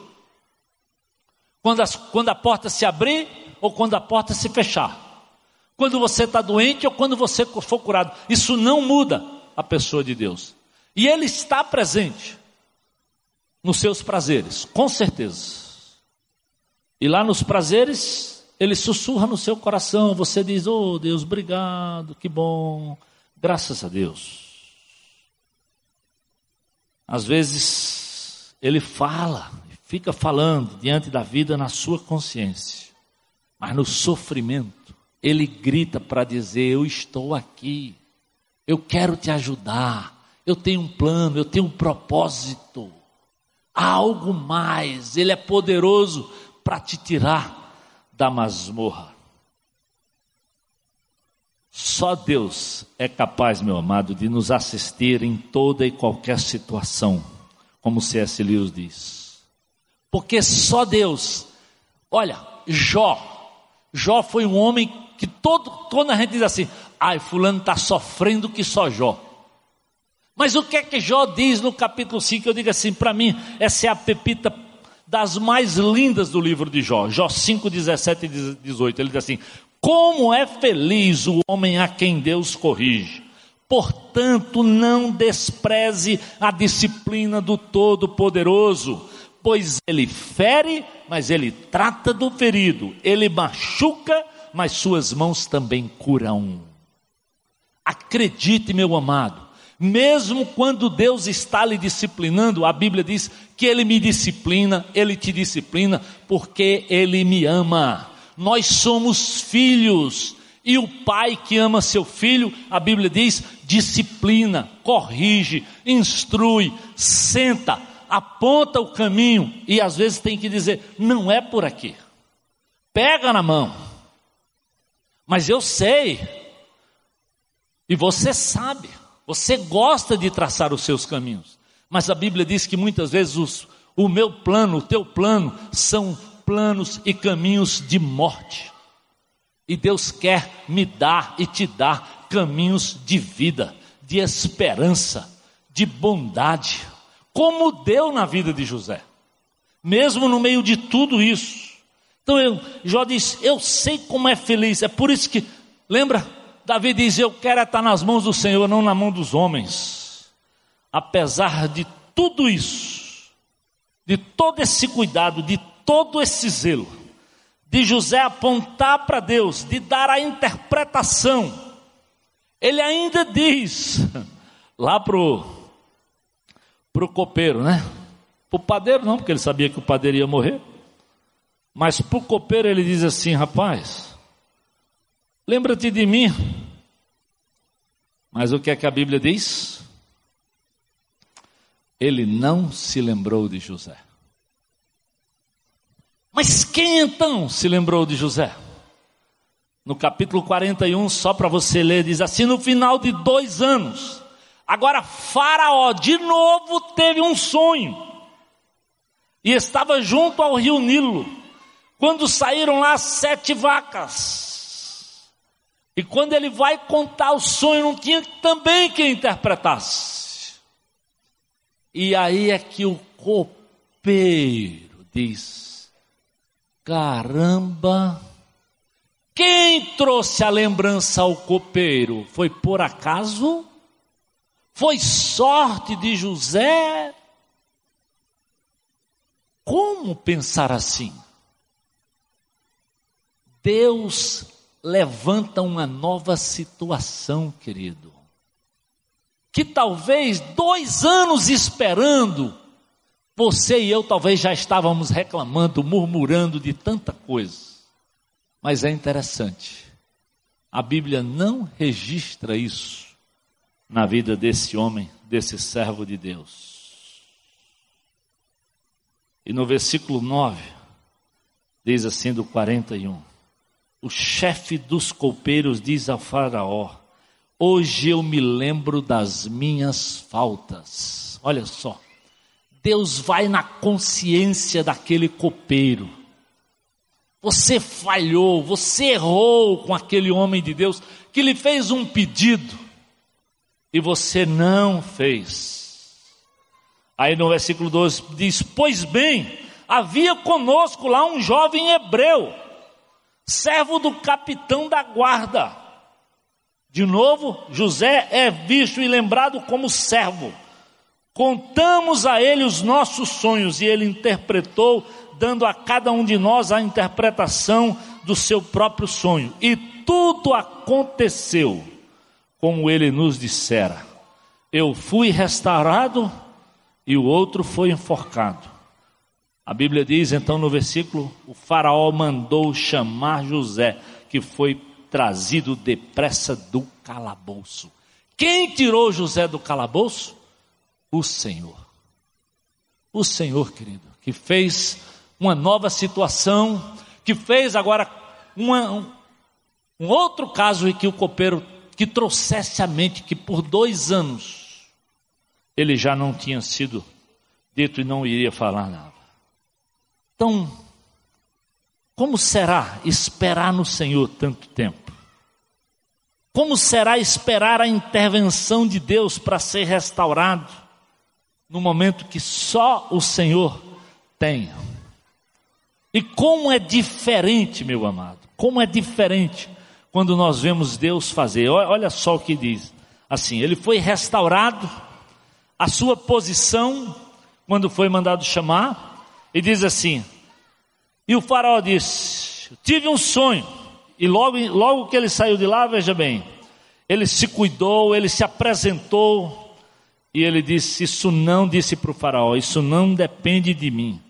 Quando, as, quando a porta se abrir ou quando a porta se fechar. Quando você está doente ou quando você for curado. Isso não muda a pessoa de Deus. E Ele está presente nos seus prazeres, com certeza. E lá nos prazeres, ele sussurra no seu coração, você diz: Oh Deus, obrigado, que bom, graças a Deus. Às vezes, ele fala, fica falando diante da vida na sua consciência, mas no sofrimento, ele grita para dizer: Eu estou aqui, eu quero te ajudar, eu tenho um plano, eu tenho um propósito, há algo mais, ele é poderoso para te tirar da masmorra. Só Deus é capaz, meu amado, de nos assistir em toda e qualquer situação, como C.S. Lewis diz. Porque só Deus, olha, Jó, Jó foi um homem que todo, quando a gente diz assim, ai, fulano está sofrendo que só Jó. Mas o que é que Jó diz no capítulo 5? Eu digo assim, para mim, essa é a pepita das mais lindas do livro de Jó, Jó 5, 17 e 18. Ele diz assim: Como é feliz o homem a quem Deus corrige. Portanto, não despreze a disciplina do Todo-Poderoso, pois ele fere, mas ele trata do ferido, ele machuca, mas suas mãos também curam. Acredite, meu amado, mesmo quando Deus está lhe disciplinando, a Bíblia diz que Ele me disciplina, Ele te disciplina, porque Ele me ama. Nós somos filhos, e o pai que ama seu filho, a Bíblia diz, disciplina, corrige, instrui, senta, aponta o caminho, e às vezes tem que dizer: não é por aqui, pega na mão, mas eu sei, e você sabe. Você gosta de traçar os seus caminhos, mas a Bíblia diz que muitas vezes os, o meu plano, o teu plano, são planos e caminhos de morte. E Deus quer me dar e te dar caminhos de vida, de esperança, de bondade, como deu na vida de José, mesmo no meio de tudo isso. Então eu, Jó diz: Eu sei como é feliz, é por isso que, lembra, Davi diz: Eu quero estar nas mãos do Senhor, não na mão dos homens. Apesar de tudo isso, de todo esse cuidado, de todo esse zelo, de José apontar para Deus, de dar a interpretação, ele ainda diz, lá pro pro copeiro, né? Para o padeiro não, porque ele sabia que o padeiro ia morrer. Mas para o copeiro ele diz assim: rapaz, lembra-te de mim mas o que é que a Bíblia diz? Ele não se lembrou de José. Mas quem então se lembrou de José? No capítulo 41, só para você ler, diz assim: no final de dois anos, agora Faraó de novo teve um sonho, e estava junto ao rio Nilo, quando saíram lá sete vacas e quando ele vai contar o sonho, não tinha também quem interpretasse. E aí é que o copeiro diz: caramba, quem trouxe a lembrança ao copeiro? Foi por acaso? Foi sorte de José? Como pensar assim? Deus levanta uma nova situação, querido. Que talvez dois anos esperando, você e eu talvez já estávamos reclamando, murmurando de tanta coisa. Mas é interessante, a Bíblia não registra isso na vida desse homem, desse servo de Deus. E no versículo 9, diz assim do 41 o chefe dos copeiros diz ao Faraó: Hoje eu me lembro das minhas faltas. Olha só, Deus vai na consciência daquele copeiro. Você falhou, você errou com aquele homem de Deus que lhe fez um pedido e você não fez. Aí no versículo 12 diz: Pois bem, havia conosco lá um jovem hebreu servo do capitão da guarda. De novo, José é visto e lembrado como servo. Contamos a ele os nossos sonhos e ele interpretou, dando a cada um de nós a interpretação do seu próprio sonho. E tudo aconteceu como ele nos dissera. Eu fui restaurado e o outro foi enforcado. A Bíblia diz então no versículo: o Faraó mandou chamar José, que foi trazido depressa do calabouço. Quem tirou José do calabouço? O Senhor. O Senhor, querido, que fez uma nova situação, que fez agora uma, um, um outro caso em que o copeiro que trouxesse à mente que por dois anos ele já não tinha sido dito e não iria falar nada. Então, como será esperar no Senhor tanto tempo? Como será esperar a intervenção de Deus para ser restaurado no momento que só o Senhor tem? E como é diferente, meu amado, como é diferente quando nós vemos Deus fazer. Olha só o que diz. Assim, ele foi restaurado, a sua posição, quando foi mandado chamar, e diz assim: E o faraó disse: Tive um sonho. E logo, logo que ele saiu de lá, veja bem, ele se cuidou, ele se apresentou, e ele disse: Isso não disse para o faraó, isso não depende de mim,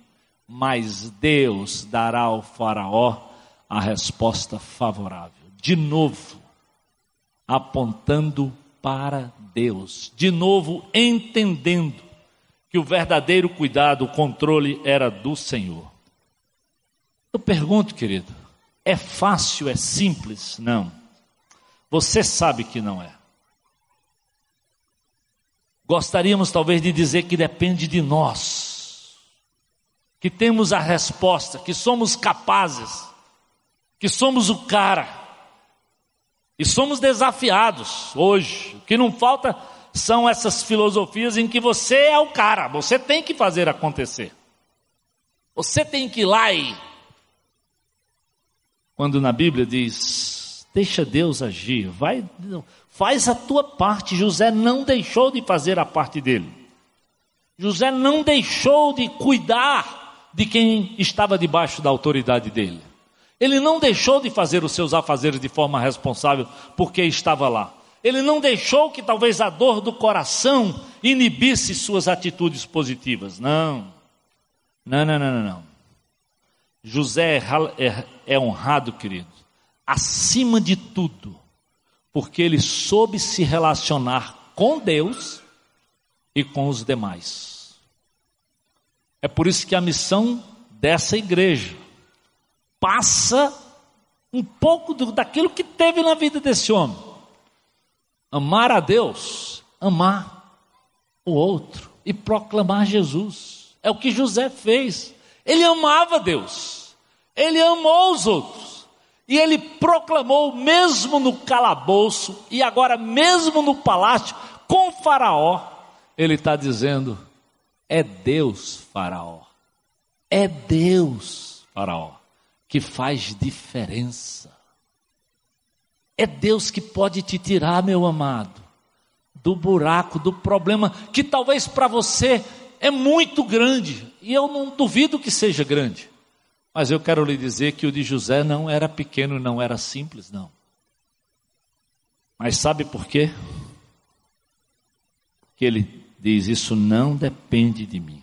mas Deus dará ao faraó a resposta favorável. De novo, apontando para Deus, de novo entendendo que o verdadeiro cuidado, o controle era do Senhor. Eu pergunto, querido, é fácil, é simples? Não. Você sabe que não é. Gostaríamos talvez de dizer que depende de nós, que temos a resposta, que somos capazes, que somos o cara, e somos desafiados hoje. O que não falta são essas filosofias em que você é o cara, você tem que fazer acontecer. Você tem que ir lá e. Quando na Bíblia diz, deixa Deus agir, vai, faz a tua parte. José não deixou de fazer a parte dele. José não deixou de cuidar de quem estava debaixo da autoridade dele. Ele não deixou de fazer os seus afazeres de forma responsável porque estava lá. Ele não deixou que talvez a dor do coração inibisse suas atitudes positivas. Não. Não, não, não, não. não. José é, é, é honrado, querido, acima de tudo, porque ele soube se relacionar com Deus e com os demais. É por isso que a missão dessa igreja passa um pouco do, daquilo que teve na vida desse homem amar a Deus, amar o outro e proclamar Jesus. É o que José fez. Ele amava Deus, ele amou os outros, e ele proclamou, mesmo no calabouço, e agora mesmo no palácio, com Faraó, ele está dizendo: é Deus, Faraó, é Deus, Faraó, que faz diferença. É Deus que pode te tirar, meu amado, do buraco, do problema que talvez para você é muito grande, e eu não duvido que seja grande. Mas eu quero lhe dizer que o de José não era pequeno, não era simples, não. Mas sabe por quê? Que ele diz: Isso não depende de mim.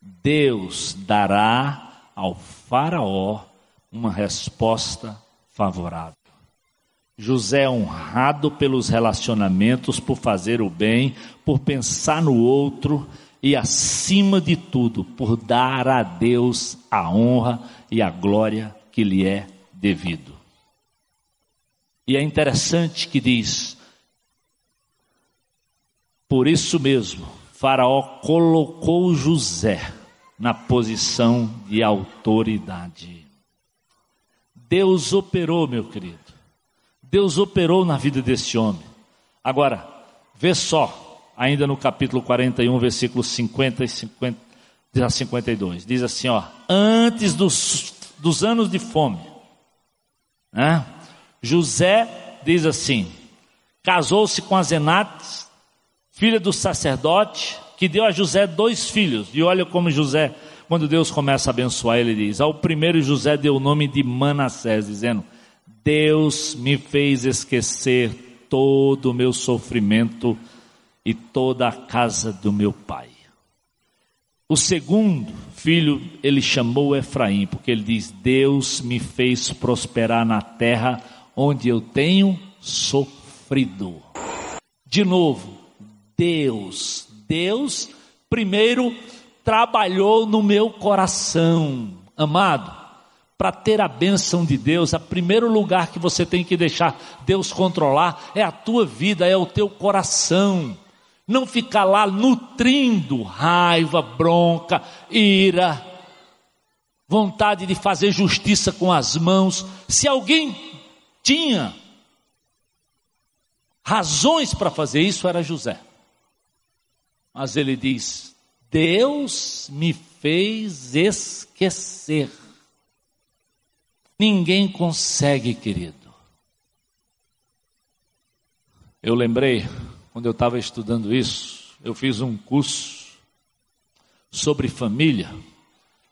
Deus dará ao Faraó uma resposta favorável. José é honrado pelos relacionamentos, por fazer o bem, por pensar no outro e, acima de tudo, por dar a Deus a honra e a glória que lhe é devido. E é interessante que diz: por isso mesmo, Faraó colocou José na posição de autoridade. Deus operou, meu querido Deus operou na vida desse homem. Agora, vê só, ainda no capítulo 41, versículos 50 e 50, a 52, diz assim: ó, antes dos, dos anos de fome, né, José diz assim: casou-se com a Zenates, filha do sacerdote, que deu a José dois filhos. E olha como José, quando Deus começa a abençoar, ele diz: ao primeiro José deu o nome de Manassés, dizendo: Deus me fez esquecer todo o meu sofrimento e toda a casa do meu pai. O segundo filho ele chamou Efraim, porque ele diz: Deus me fez prosperar na terra onde eu tenho sofrido. De novo, Deus, Deus primeiro trabalhou no meu coração, amado para ter a bênção de Deus, o primeiro lugar que você tem que deixar Deus controlar é a tua vida, é o teu coração. Não ficar lá nutrindo raiva, bronca, ira, vontade de fazer justiça com as mãos. Se alguém tinha razões para fazer isso, era José. Mas ele diz: Deus me fez esquecer Ninguém consegue, querido. Eu lembrei, quando eu estava estudando isso, eu fiz um curso sobre família,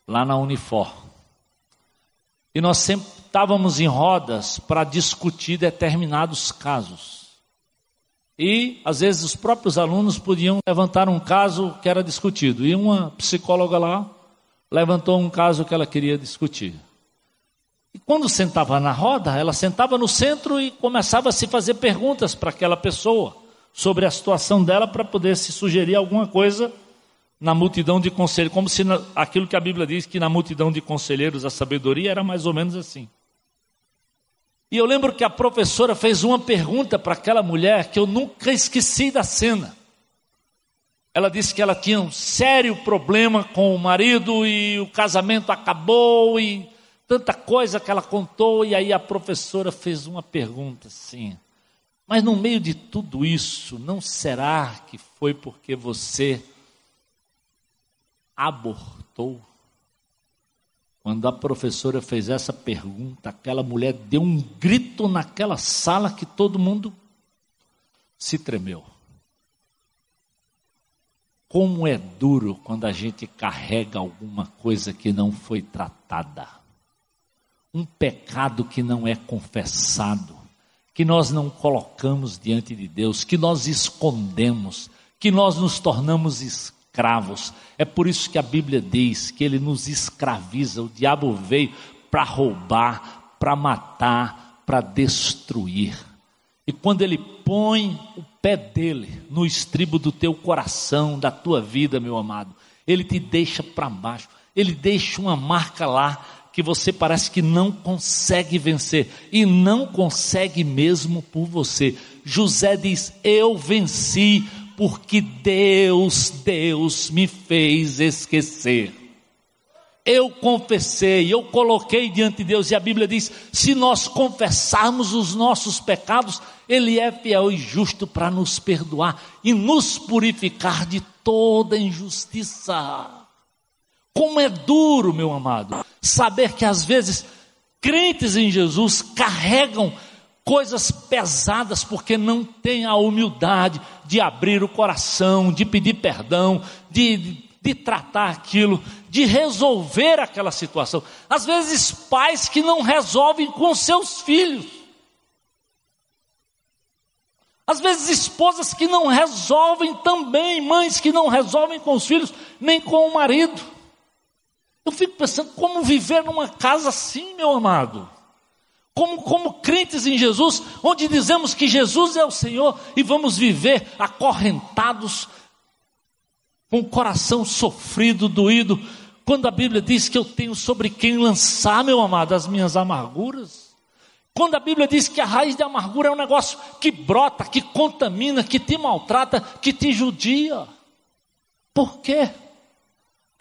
lá na Unifor. E nós sempre estávamos em rodas para discutir determinados casos. E, às vezes, os próprios alunos podiam levantar um caso que era discutido. E uma psicóloga lá levantou um caso que ela queria discutir. E quando sentava na roda, ela sentava no centro e começava a se fazer perguntas para aquela pessoa sobre a situação dela para poder se sugerir alguma coisa na multidão de conselheiros, como se na, aquilo que a Bíblia diz que na multidão de conselheiros a sabedoria era mais ou menos assim. E eu lembro que a professora fez uma pergunta para aquela mulher que eu nunca esqueci da cena. Ela disse que ela tinha um sério problema com o marido e o casamento acabou e tanta coisa que ela contou. E aí a professora fez uma pergunta assim: Mas no meio de tudo isso, não será que foi porque você abortou? Quando a professora fez essa pergunta, aquela mulher deu um grito naquela sala que todo mundo se tremeu. Como é duro quando a gente carrega alguma coisa que não foi tratada. Um pecado que não é confessado, que nós não colocamos diante de Deus, que nós escondemos, que nós nos tornamos escravos. É por isso que a Bíblia diz que ele nos escraviza. O diabo veio para roubar, para matar, para destruir. E quando ele põe o pé dele no estribo do teu coração, da tua vida, meu amado, ele te deixa para baixo. Ele deixa uma marca lá que você parece que não consegue vencer e não consegue mesmo por você. José diz: Eu venci porque Deus, Deus me fez esquecer. Eu confessei, eu coloquei diante de Deus, e a Bíblia diz: se nós confessarmos os nossos pecados, Ele é fiel e justo para nos perdoar e nos purificar de toda injustiça. Como é duro, meu amado, saber que às vezes crentes em Jesus carregam coisas pesadas porque não tem a humildade de abrir o coração, de pedir perdão, de, de tratar aquilo, de resolver aquela situação. Às vezes, pais que não resolvem com seus filhos. Às vezes, esposas que não resolvem também, mães que não resolvem com os filhos, nem com o marido. Eu fico pensando como viver numa casa assim, meu amado como, como crentes em Jesus, onde dizemos que Jesus é o Senhor e vamos viver acorrentados, com o coração sofrido, doído, quando a Bíblia diz que eu tenho sobre quem lançar, meu amado, as minhas amarguras. Quando a Bíblia diz que a raiz de amargura é um negócio que brota, que contamina, que te maltrata, que te judia. Por quê?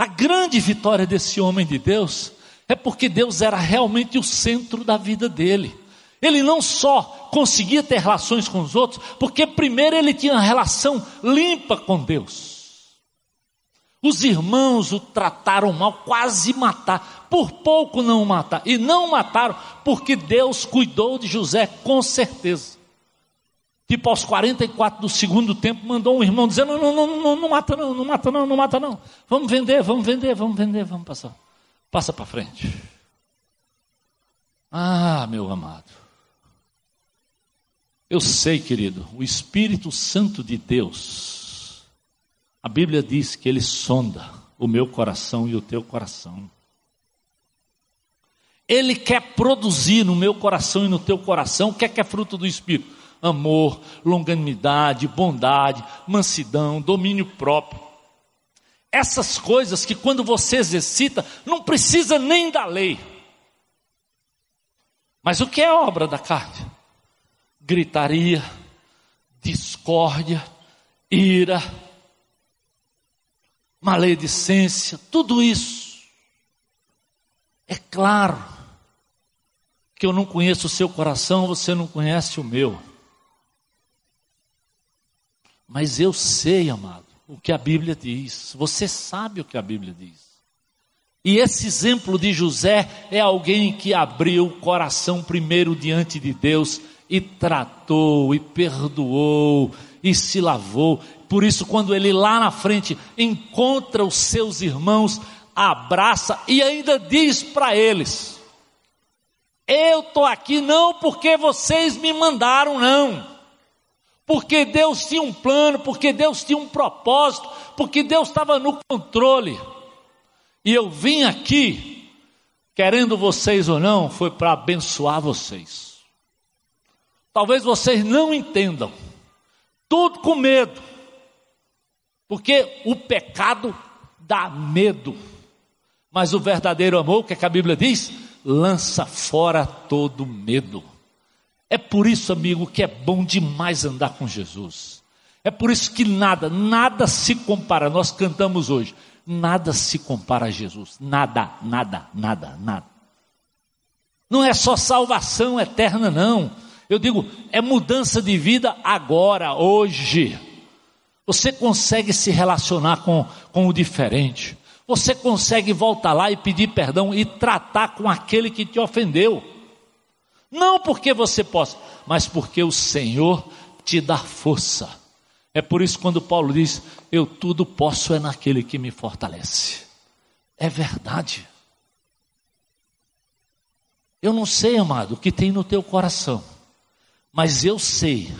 A grande vitória desse homem de Deus é porque Deus era realmente o centro da vida dele. Ele não só conseguia ter relações com os outros, porque primeiro ele tinha uma relação limpa com Deus. Os irmãos o trataram mal, quase matar, por pouco não matar, e não mataram, porque Deus cuidou de José, com certeza. Tipo, aos 44 do segundo tempo, mandou um irmão dizendo: não, não, não, não, mata não, não mata não, não mata não. Vamos vender, vamos vender, vamos vender, vamos passar. Passa para frente. Ah, meu amado. Eu sei, querido, o Espírito Santo de Deus, a Bíblia diz que ele sonda o meu coração e o teu coração. Ele quer produzir no meu coração e no teu coração o que é que é fruto do Espírito? Amor, longanimidade, bondade, mansidão, domínio próprio. Essas coisas que quando você exercita, não precisa nem da lei. Mas o que é obra da carne? Gritaria, discórdia, ira, maledicência, tudo isso. É claro que eu não conheço o seu coração, você não conhece o meu. Mas eu sei, amado, o que a Bíblia diz. Você sabe o que a Bíblia diz. E esse exemplo de José é alguém que abriu o coração primeiro diante de Deus e tratou e perdoou e se lavou. Por isso, quando ele lá na frente encontra os seus irmãos, abraça e ainda diz para eles: Eu estou aqui não porque vocês me mandaram, não. Porque Deus tinha um plano, porque Deus tinha um propósito, porque Deus estava no controle. E eu vim aqui, querendo vocês ou não, foi para abençoar vocês. Talvez vocês não entendam, tudo com medo, porque o pecado dá medo, mas o verdadeiro amor, que, é que a Bíblia diz? Lança fora todo medo. É por isso, amigo, que é bom demais andar com Jesus. É por isso que nada, nada se compara. Nós cantamos hoje, nada se compara a Jesus. Nada, nada, nada, nada. Não é só salvação eterna, não. Eu digo, é mudança de vida agora, hoje. Você consegue se relacionar com, com o diferente. Você consegue voltar lá e pedir perdão e tratar com aquele que te ofendeu. Não porque você possa, mas porque o Senhor te dá força. É por isso quando Paulo diz: Eu tudo posso é naquele que me fortalece. É verdade. Eu não sei, amado, o que tem no teu coração. Mas eu sei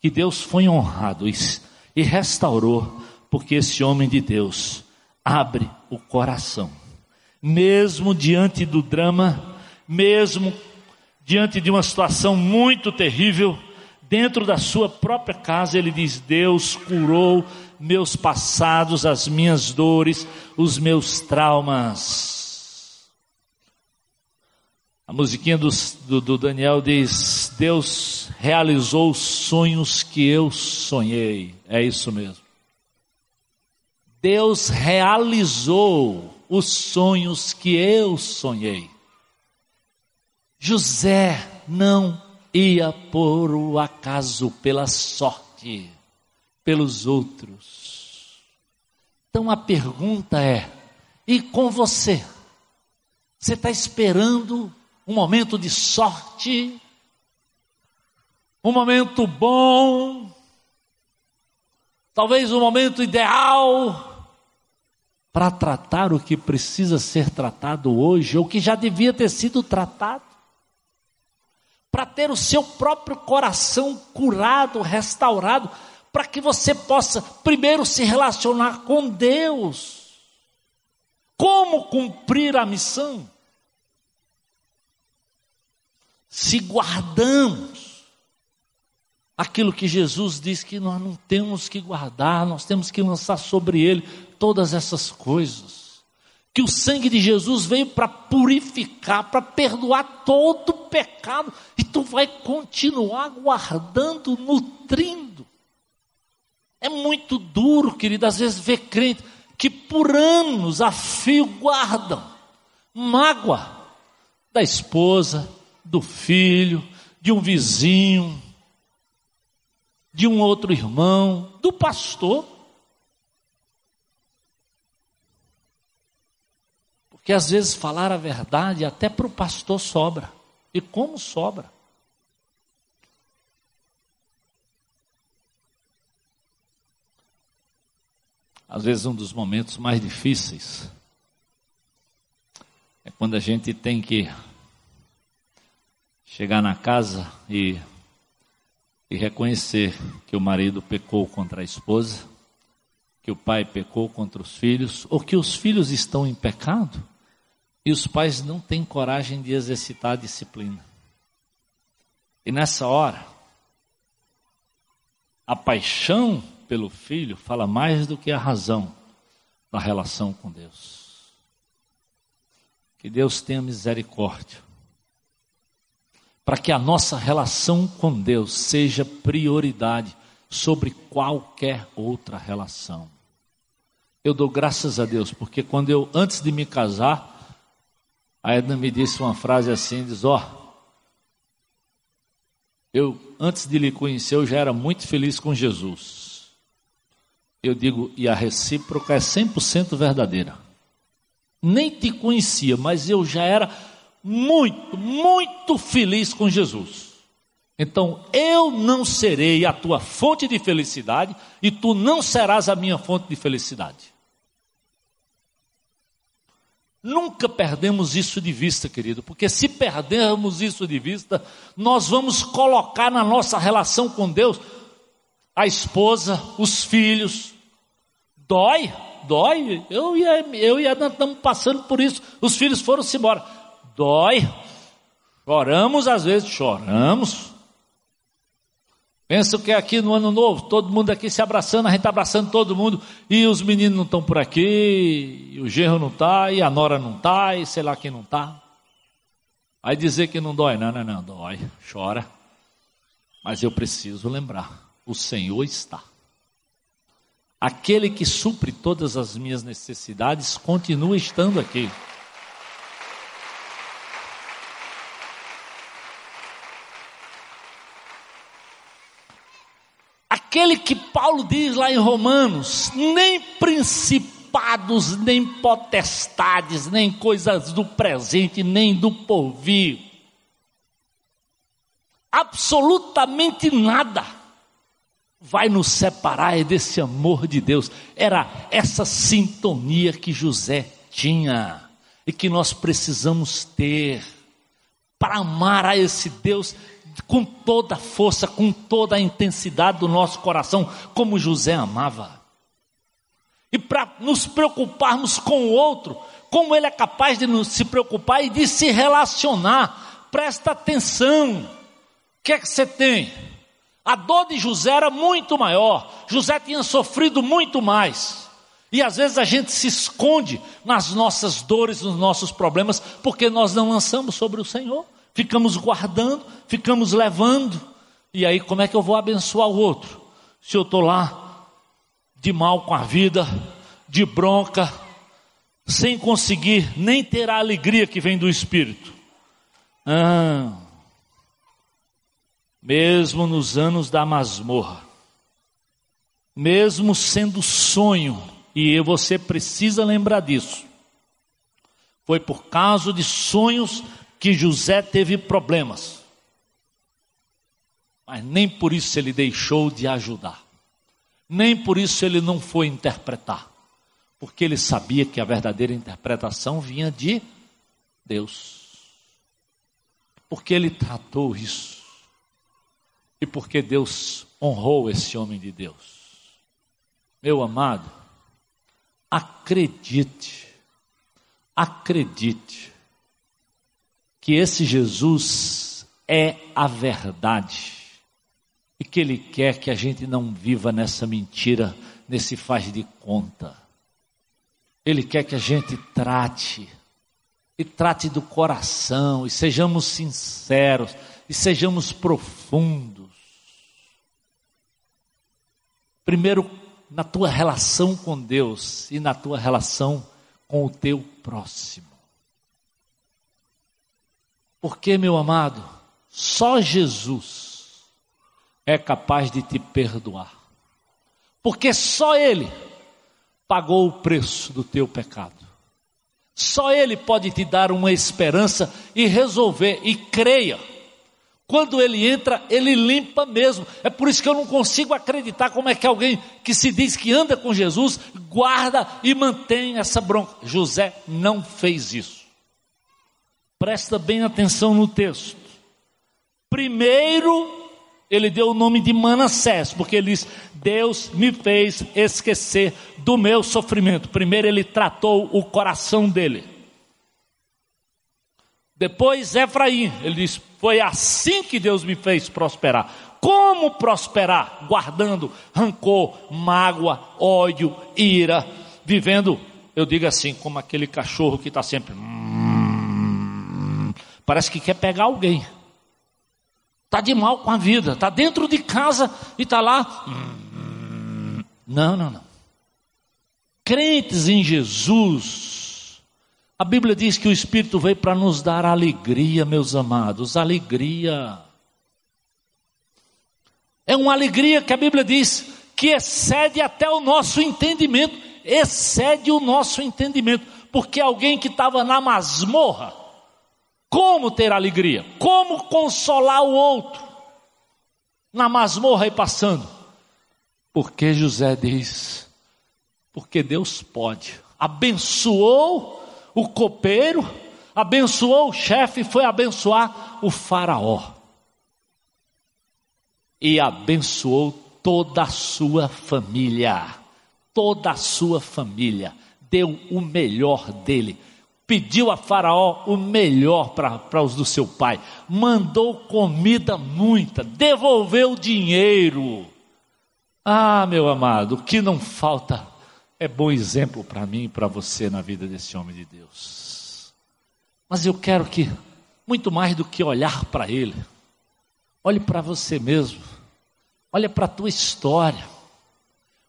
que Deus foi honrado e, e restaurou, porque esse homem de Deus abre o coração. Mesmo diante do drama, mesmo diante de uma situação muito terrível, dentro da sua própria casa, ele diz: Deus curou meus passados, as minhas dores, os meus traumas. A musiquinha do, do, do, Daniel diz: Deus realizou os sonhos que eu sonhei. É isso mesmo. Deus realizou os sonhos que eu sonhei. José não ia por o acaso, pela sorte, pelos outros. Então a pergunta é: e com você? Você está esperando um momento de sorte, um momento bom, talvez um momento ideal para tratar o que precisa ser tratado hoje, ou que já devia ter sido tratado, para ter o seu próprio coração curado, restaurado, para que você possa primeiro se relacionar com Deus. Como cumprir a missão? se guardamos aquilo que Jesus diz que nós não temos que guardar, nós temos que lançar sobre ele todas essas coisas. Que o sangue de Jesus veio para purificar, para perdoar todo pecado, e tu vai continuar guardando, nutrindo. É muito duro, querido, às vezes ver crente que por anos a fio guardam mágoa da esposa, do filho, de um vizinho, de um outro irmão, do pastor. Porque às vezes falar a verdade até para o pastor sobra. E como sobra? Às vezes um dos momentos mais difíceis é quando a gente tem que chegar na casa e, e reconhecer que o marido pecou contra a esposa, que o pai pecou contra os filhos, ou que os filhos estão em pecado e os pais não têm coragem de exercitar a disciplina. E nessa hora, a paixão pelo filho fala mais do que a razão da relação com Deus. Que Deus tenha misericórdia para que a nossa relação com Deus seja prioridade sobre qualquer outra relação. Eu dou graças a Deus, porque quando eu, antes de me casar, a Edna me disse uma frase assim, diz, ó, oh, eu, antes de lhe conhecer, eu já era muito feliz com Jesus. Eu digo, e a recíproca é 100% verdadeira. Nem te conhecia, mas eu já era muito, muito feliz com Jesus. Então eu não serei a tua fonte de felicidade e tu não serás a minha fonte de felicidade. Nunca perdemos isso de vista, querido, porque se perdermos isso de vista, nós vamos colocar na nossa relação com Deus a esposa, os filhos. Dói, dói. Eu e a, eu e Ana estamos passando por isso. Os filhos foram-se embora. Dói. Choramos às vezes, choramos. Pensa que aqui no ano novo, todo mundo aqui se abraçando, a gente está abraçando todo mundo, e os meninos não estão por aqui, e o genro não está, e a nora não está, e sei lá quem não está. Aí dizer que não dói, não, não, não, dói, chora. Mas eu preciso lembrar, o Senhor está. Aquele que supre todas as minhas necessidades continua estando aqui. Aquele que Paulo diz lá em Romanos: nem principados, nem potestades, nem coisas do presente, nem do porvir, absolutamente nada vai nos separar desse amor de Deus. Era essa sintonia que José tinha e que nós precisamos ter para amar a esse Deus com toda a força, com toda a intensidade do nosso coração, como José amava. E para nos preocuparmos com o outro, como ele é capaz de nos se preocupar e de se relacionar. Presta atenção. O que é que você tem? A dor de José era muito maior. José tinha sofrido muito mais. E às vezes a gente se esconde nas nossas dores, nos nossos problemas, porque nós não lançamos sobre o Senhor ficamos guardando, ficamos levando, e aí como é que eu vou abençoar o outro? Se eu estou lá de mal com a vida, de bronca, sem conseguir nem ter a alegria que vem do Espírito. Ah, mesmo nos anos da masmorra, mesmo sendo sonho, e você precisa lembrar disso, foi por causa de sonhos que José teve problemas, mas nem por isso ele deixou de ajudar, nem por isso ele não foi interpretar, porque ele sabia que a verdadeira interpretação vinha de Deus, porque ele tratou isso, e porque Deus honrou esse homem de Deus. Meu amado, acredite, acredite, que esse Jesus é a verdade e que Ele quer que a gente não viva nessa mentira, nesse faz de conta. Ele quer que a gente trate, e trate do coração, e sejamos sinceros, e sejamos profundos. Primeiro, na tua relação com Deus e na tua relação com o teu próximo. Porque, meu amado, só Jesus é capaz de te perdoar. Porque só Ele pagou o preço do teu pecado. Só Ele pode te dar uma esperança e resolver. E creia, quando Ele entra, Ele limpa mesmo. É por isso que eu não consigo acreditar como é que alguém que se diz que anda com Jesus guarda e mantém essa bronca. José não fez isso. Presta bem atenção no texto. Primeiro, ele deu o nome de Manassés, porque ele diz: Deus me fez esquecer do meu sofrimento. Primeiro, ele tratou o coração dele. Depois, Efraim, ele diz: Foi assim que Deus me fez prosperar. Como prosperar? Guardando rancor, mágoa, ódio, ira, vivendo, eu digo assim, como aquele cachorro que está sempre. Parece que quer pegar alguém. Está de mal com a vida. Está dentro de casa e está lá. Não, não, não. Crentes em Jesus. A Bíblia diz que o Espírito veio para nos dar alegria, meus amados. Alegria. É uma alegria que a Bíblia diz que excede até o nosso entendimento. Excede o nosso entendimento. Porque alguém que estava na masmorra como ter alegria? Como consolar o outro? Na masmorra e passando. Porque José diz: porque Deus pode. Abençoou o copeiro, abençoou o chefe foi abençoar o faraó. E abençoou toda a sua família. Toda a sua família. Deu o melhor dele. Pediu a Faraó o melhor para os do seu pai. Mandou comida muita. Devolveu dinheiro. Ah, meu amado, o que não falta é bom exemplo para mim e para você na vida desse homem de Deus. Mas eu quero que, muito mais do que olhar para ele, olhe para você mesmo, olhe para a tua história,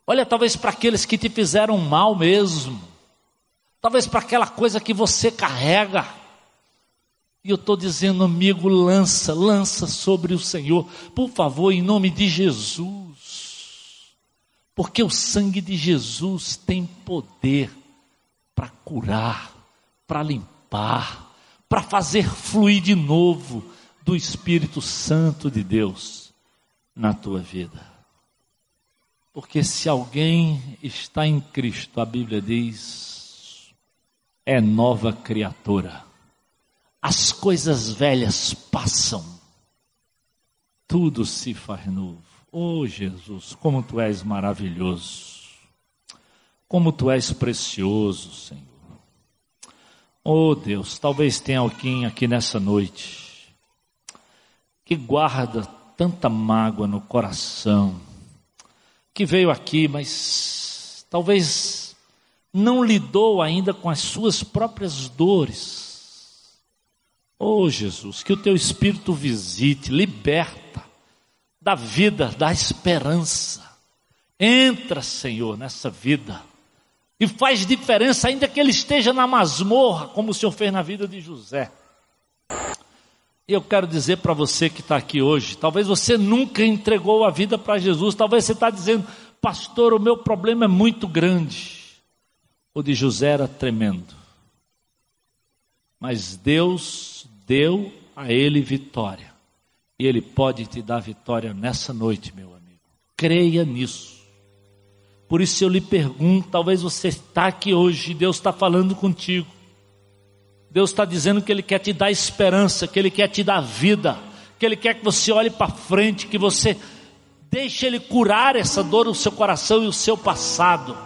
olha talvez para aqueles que te fizeram mal mesmo, talvez para aquela coisa que você carrega. E eu estou dizendo, amigo, lança, lança sobre o Senhor, por favor, em nome de Jesus. Porque o sangue de Jesus tem poder para curar, para limpar, para fazer fluir de novo do Espírito Santo de Deus na tua vida. Porque se alguém está em Cristo, a Bíblia diz, é nova criatura. As coisas velhas passam, tudo se faz novo. Oh Jesus, como tu és maravilhoso, como tu és precioso, Senhor. Oh Deus, talvez tenha alguém aqui nessa noite que guarda tanta mágoa no coração, que veio aqui, mas talvez não lidou ainda com as suas próprias dores. Oh Jesus, que o teu Espírito visite, liberta, da vida, da esperança. Entra, Senhor, nessa vida. E faz diferença, ainda que ele esteja na masmorra, como o Senhor fez na vida de José. E eu quero dizer para você que está aqui hoje, talvez você nunca entregou a vida para Jesus, talvez você está dizendo, pastor, o meu problema é muito grande. O de José era tremendo. Mas Deus deu a ele vitória. E Ele pode te dar vitória nessa noite, meu amigo. Creia nisso. Por isso eu lhe pergunto: talvez você está aqui hoje Deus está falando contigo. Deus está dizendo que Ele quer te dar esperança, que Ele quer te dar vida, que Ele quer que você olhe para frente, que você deixe Ele curar essa dor no seu coração e o seu passado,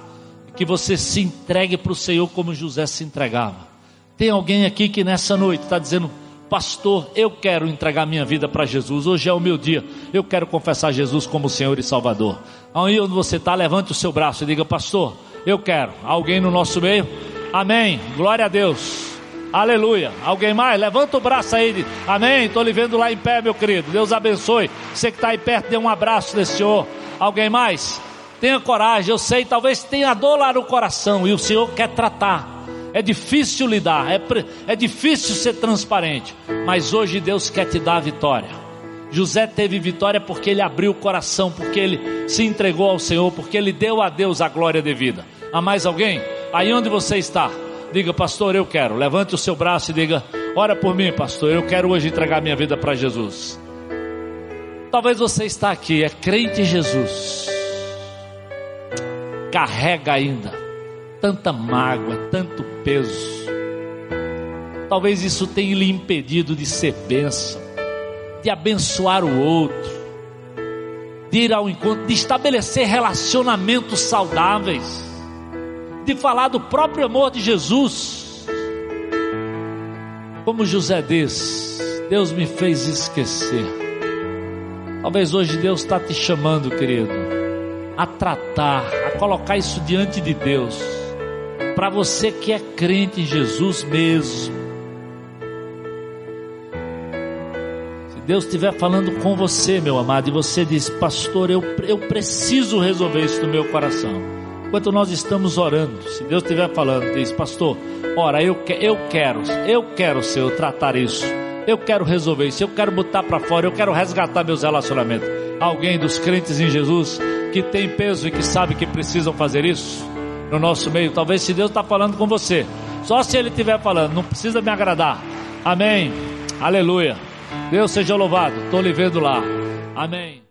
que você se entregue para o Senhor como José se entregava. Tem alguém aqui que nessa noite está dizendo: Pastor, eu quero entregar minha vida para Jesus. Hoje é o meu dia. Eu quero confessar Jesus como Senhor e Salvador. Aí onde você está, levante o seu braço e diga: Pastor, eu quero. Alguém no nosso meio? Amém. Glória a Deus. Aleluia. Alguém mais? Levanta o braço aí. Diz, Amém. Estou lhe vendo lá em pé, meu querido. Deus abençoe. Você que está aí perto, dê um abraço nesse Senhor. Alguém mais? Tenha coragem. Eu sei, talvez tenha dor lá no coração e o Senhor quer tratar. É difícil lidar, é, é difícil ser transparente, mas hoje Deus quer te dar a vitória. José teve vitória porque ele abriu o coração, porque ele se entregou ao Senhor, porque ele deu a Deus a glória devida. Há mais alguém? Aí onde você está? Diga, pastor, eu quero. Levante o seu braço e diga: Ora por mim, pastor, eu quero hoje entregar minha vida para Jesus. Talvez você está aqui, é crente em Jesus, carrega ainda tanta mágoa, tanto peso. Talvez isso tenha lhe impedido de ser bênção, de abençoar o outro, de ir ao encontro, de estabelecer relacionamentos saudáveis, de falar do próprio amor de Jesus. Como José diz, Deus me fez esquecer. Talvez hoje Deus está te chamando, querido, a tratar, a colocar isso diante de Deus para você que é crente em Jesus mesmo. Se Deus estiver falando com você, meu amado, e você diz, pastor, eu, eu preciso resolver isso no meu coração. Enquanto nós estamos orando, se Deus estiver falando, diz, pastor, ora, eu, que, eu quero, eu quero, Senhor, tratar isso. Eu quero resolver isso, eu quero botar para fora, eu quero resgatar meus relacionamentos. Alguém dos crentes em Jesus que tem peso e que sabe que precisam fazer isso? no nosso meio. Talvez se Deus está falando com você, só se Ele estiver falando, não precisa me agradar. Amém. Aleluia. Deus seja louvado. Estou lhe vendo lá. Amém.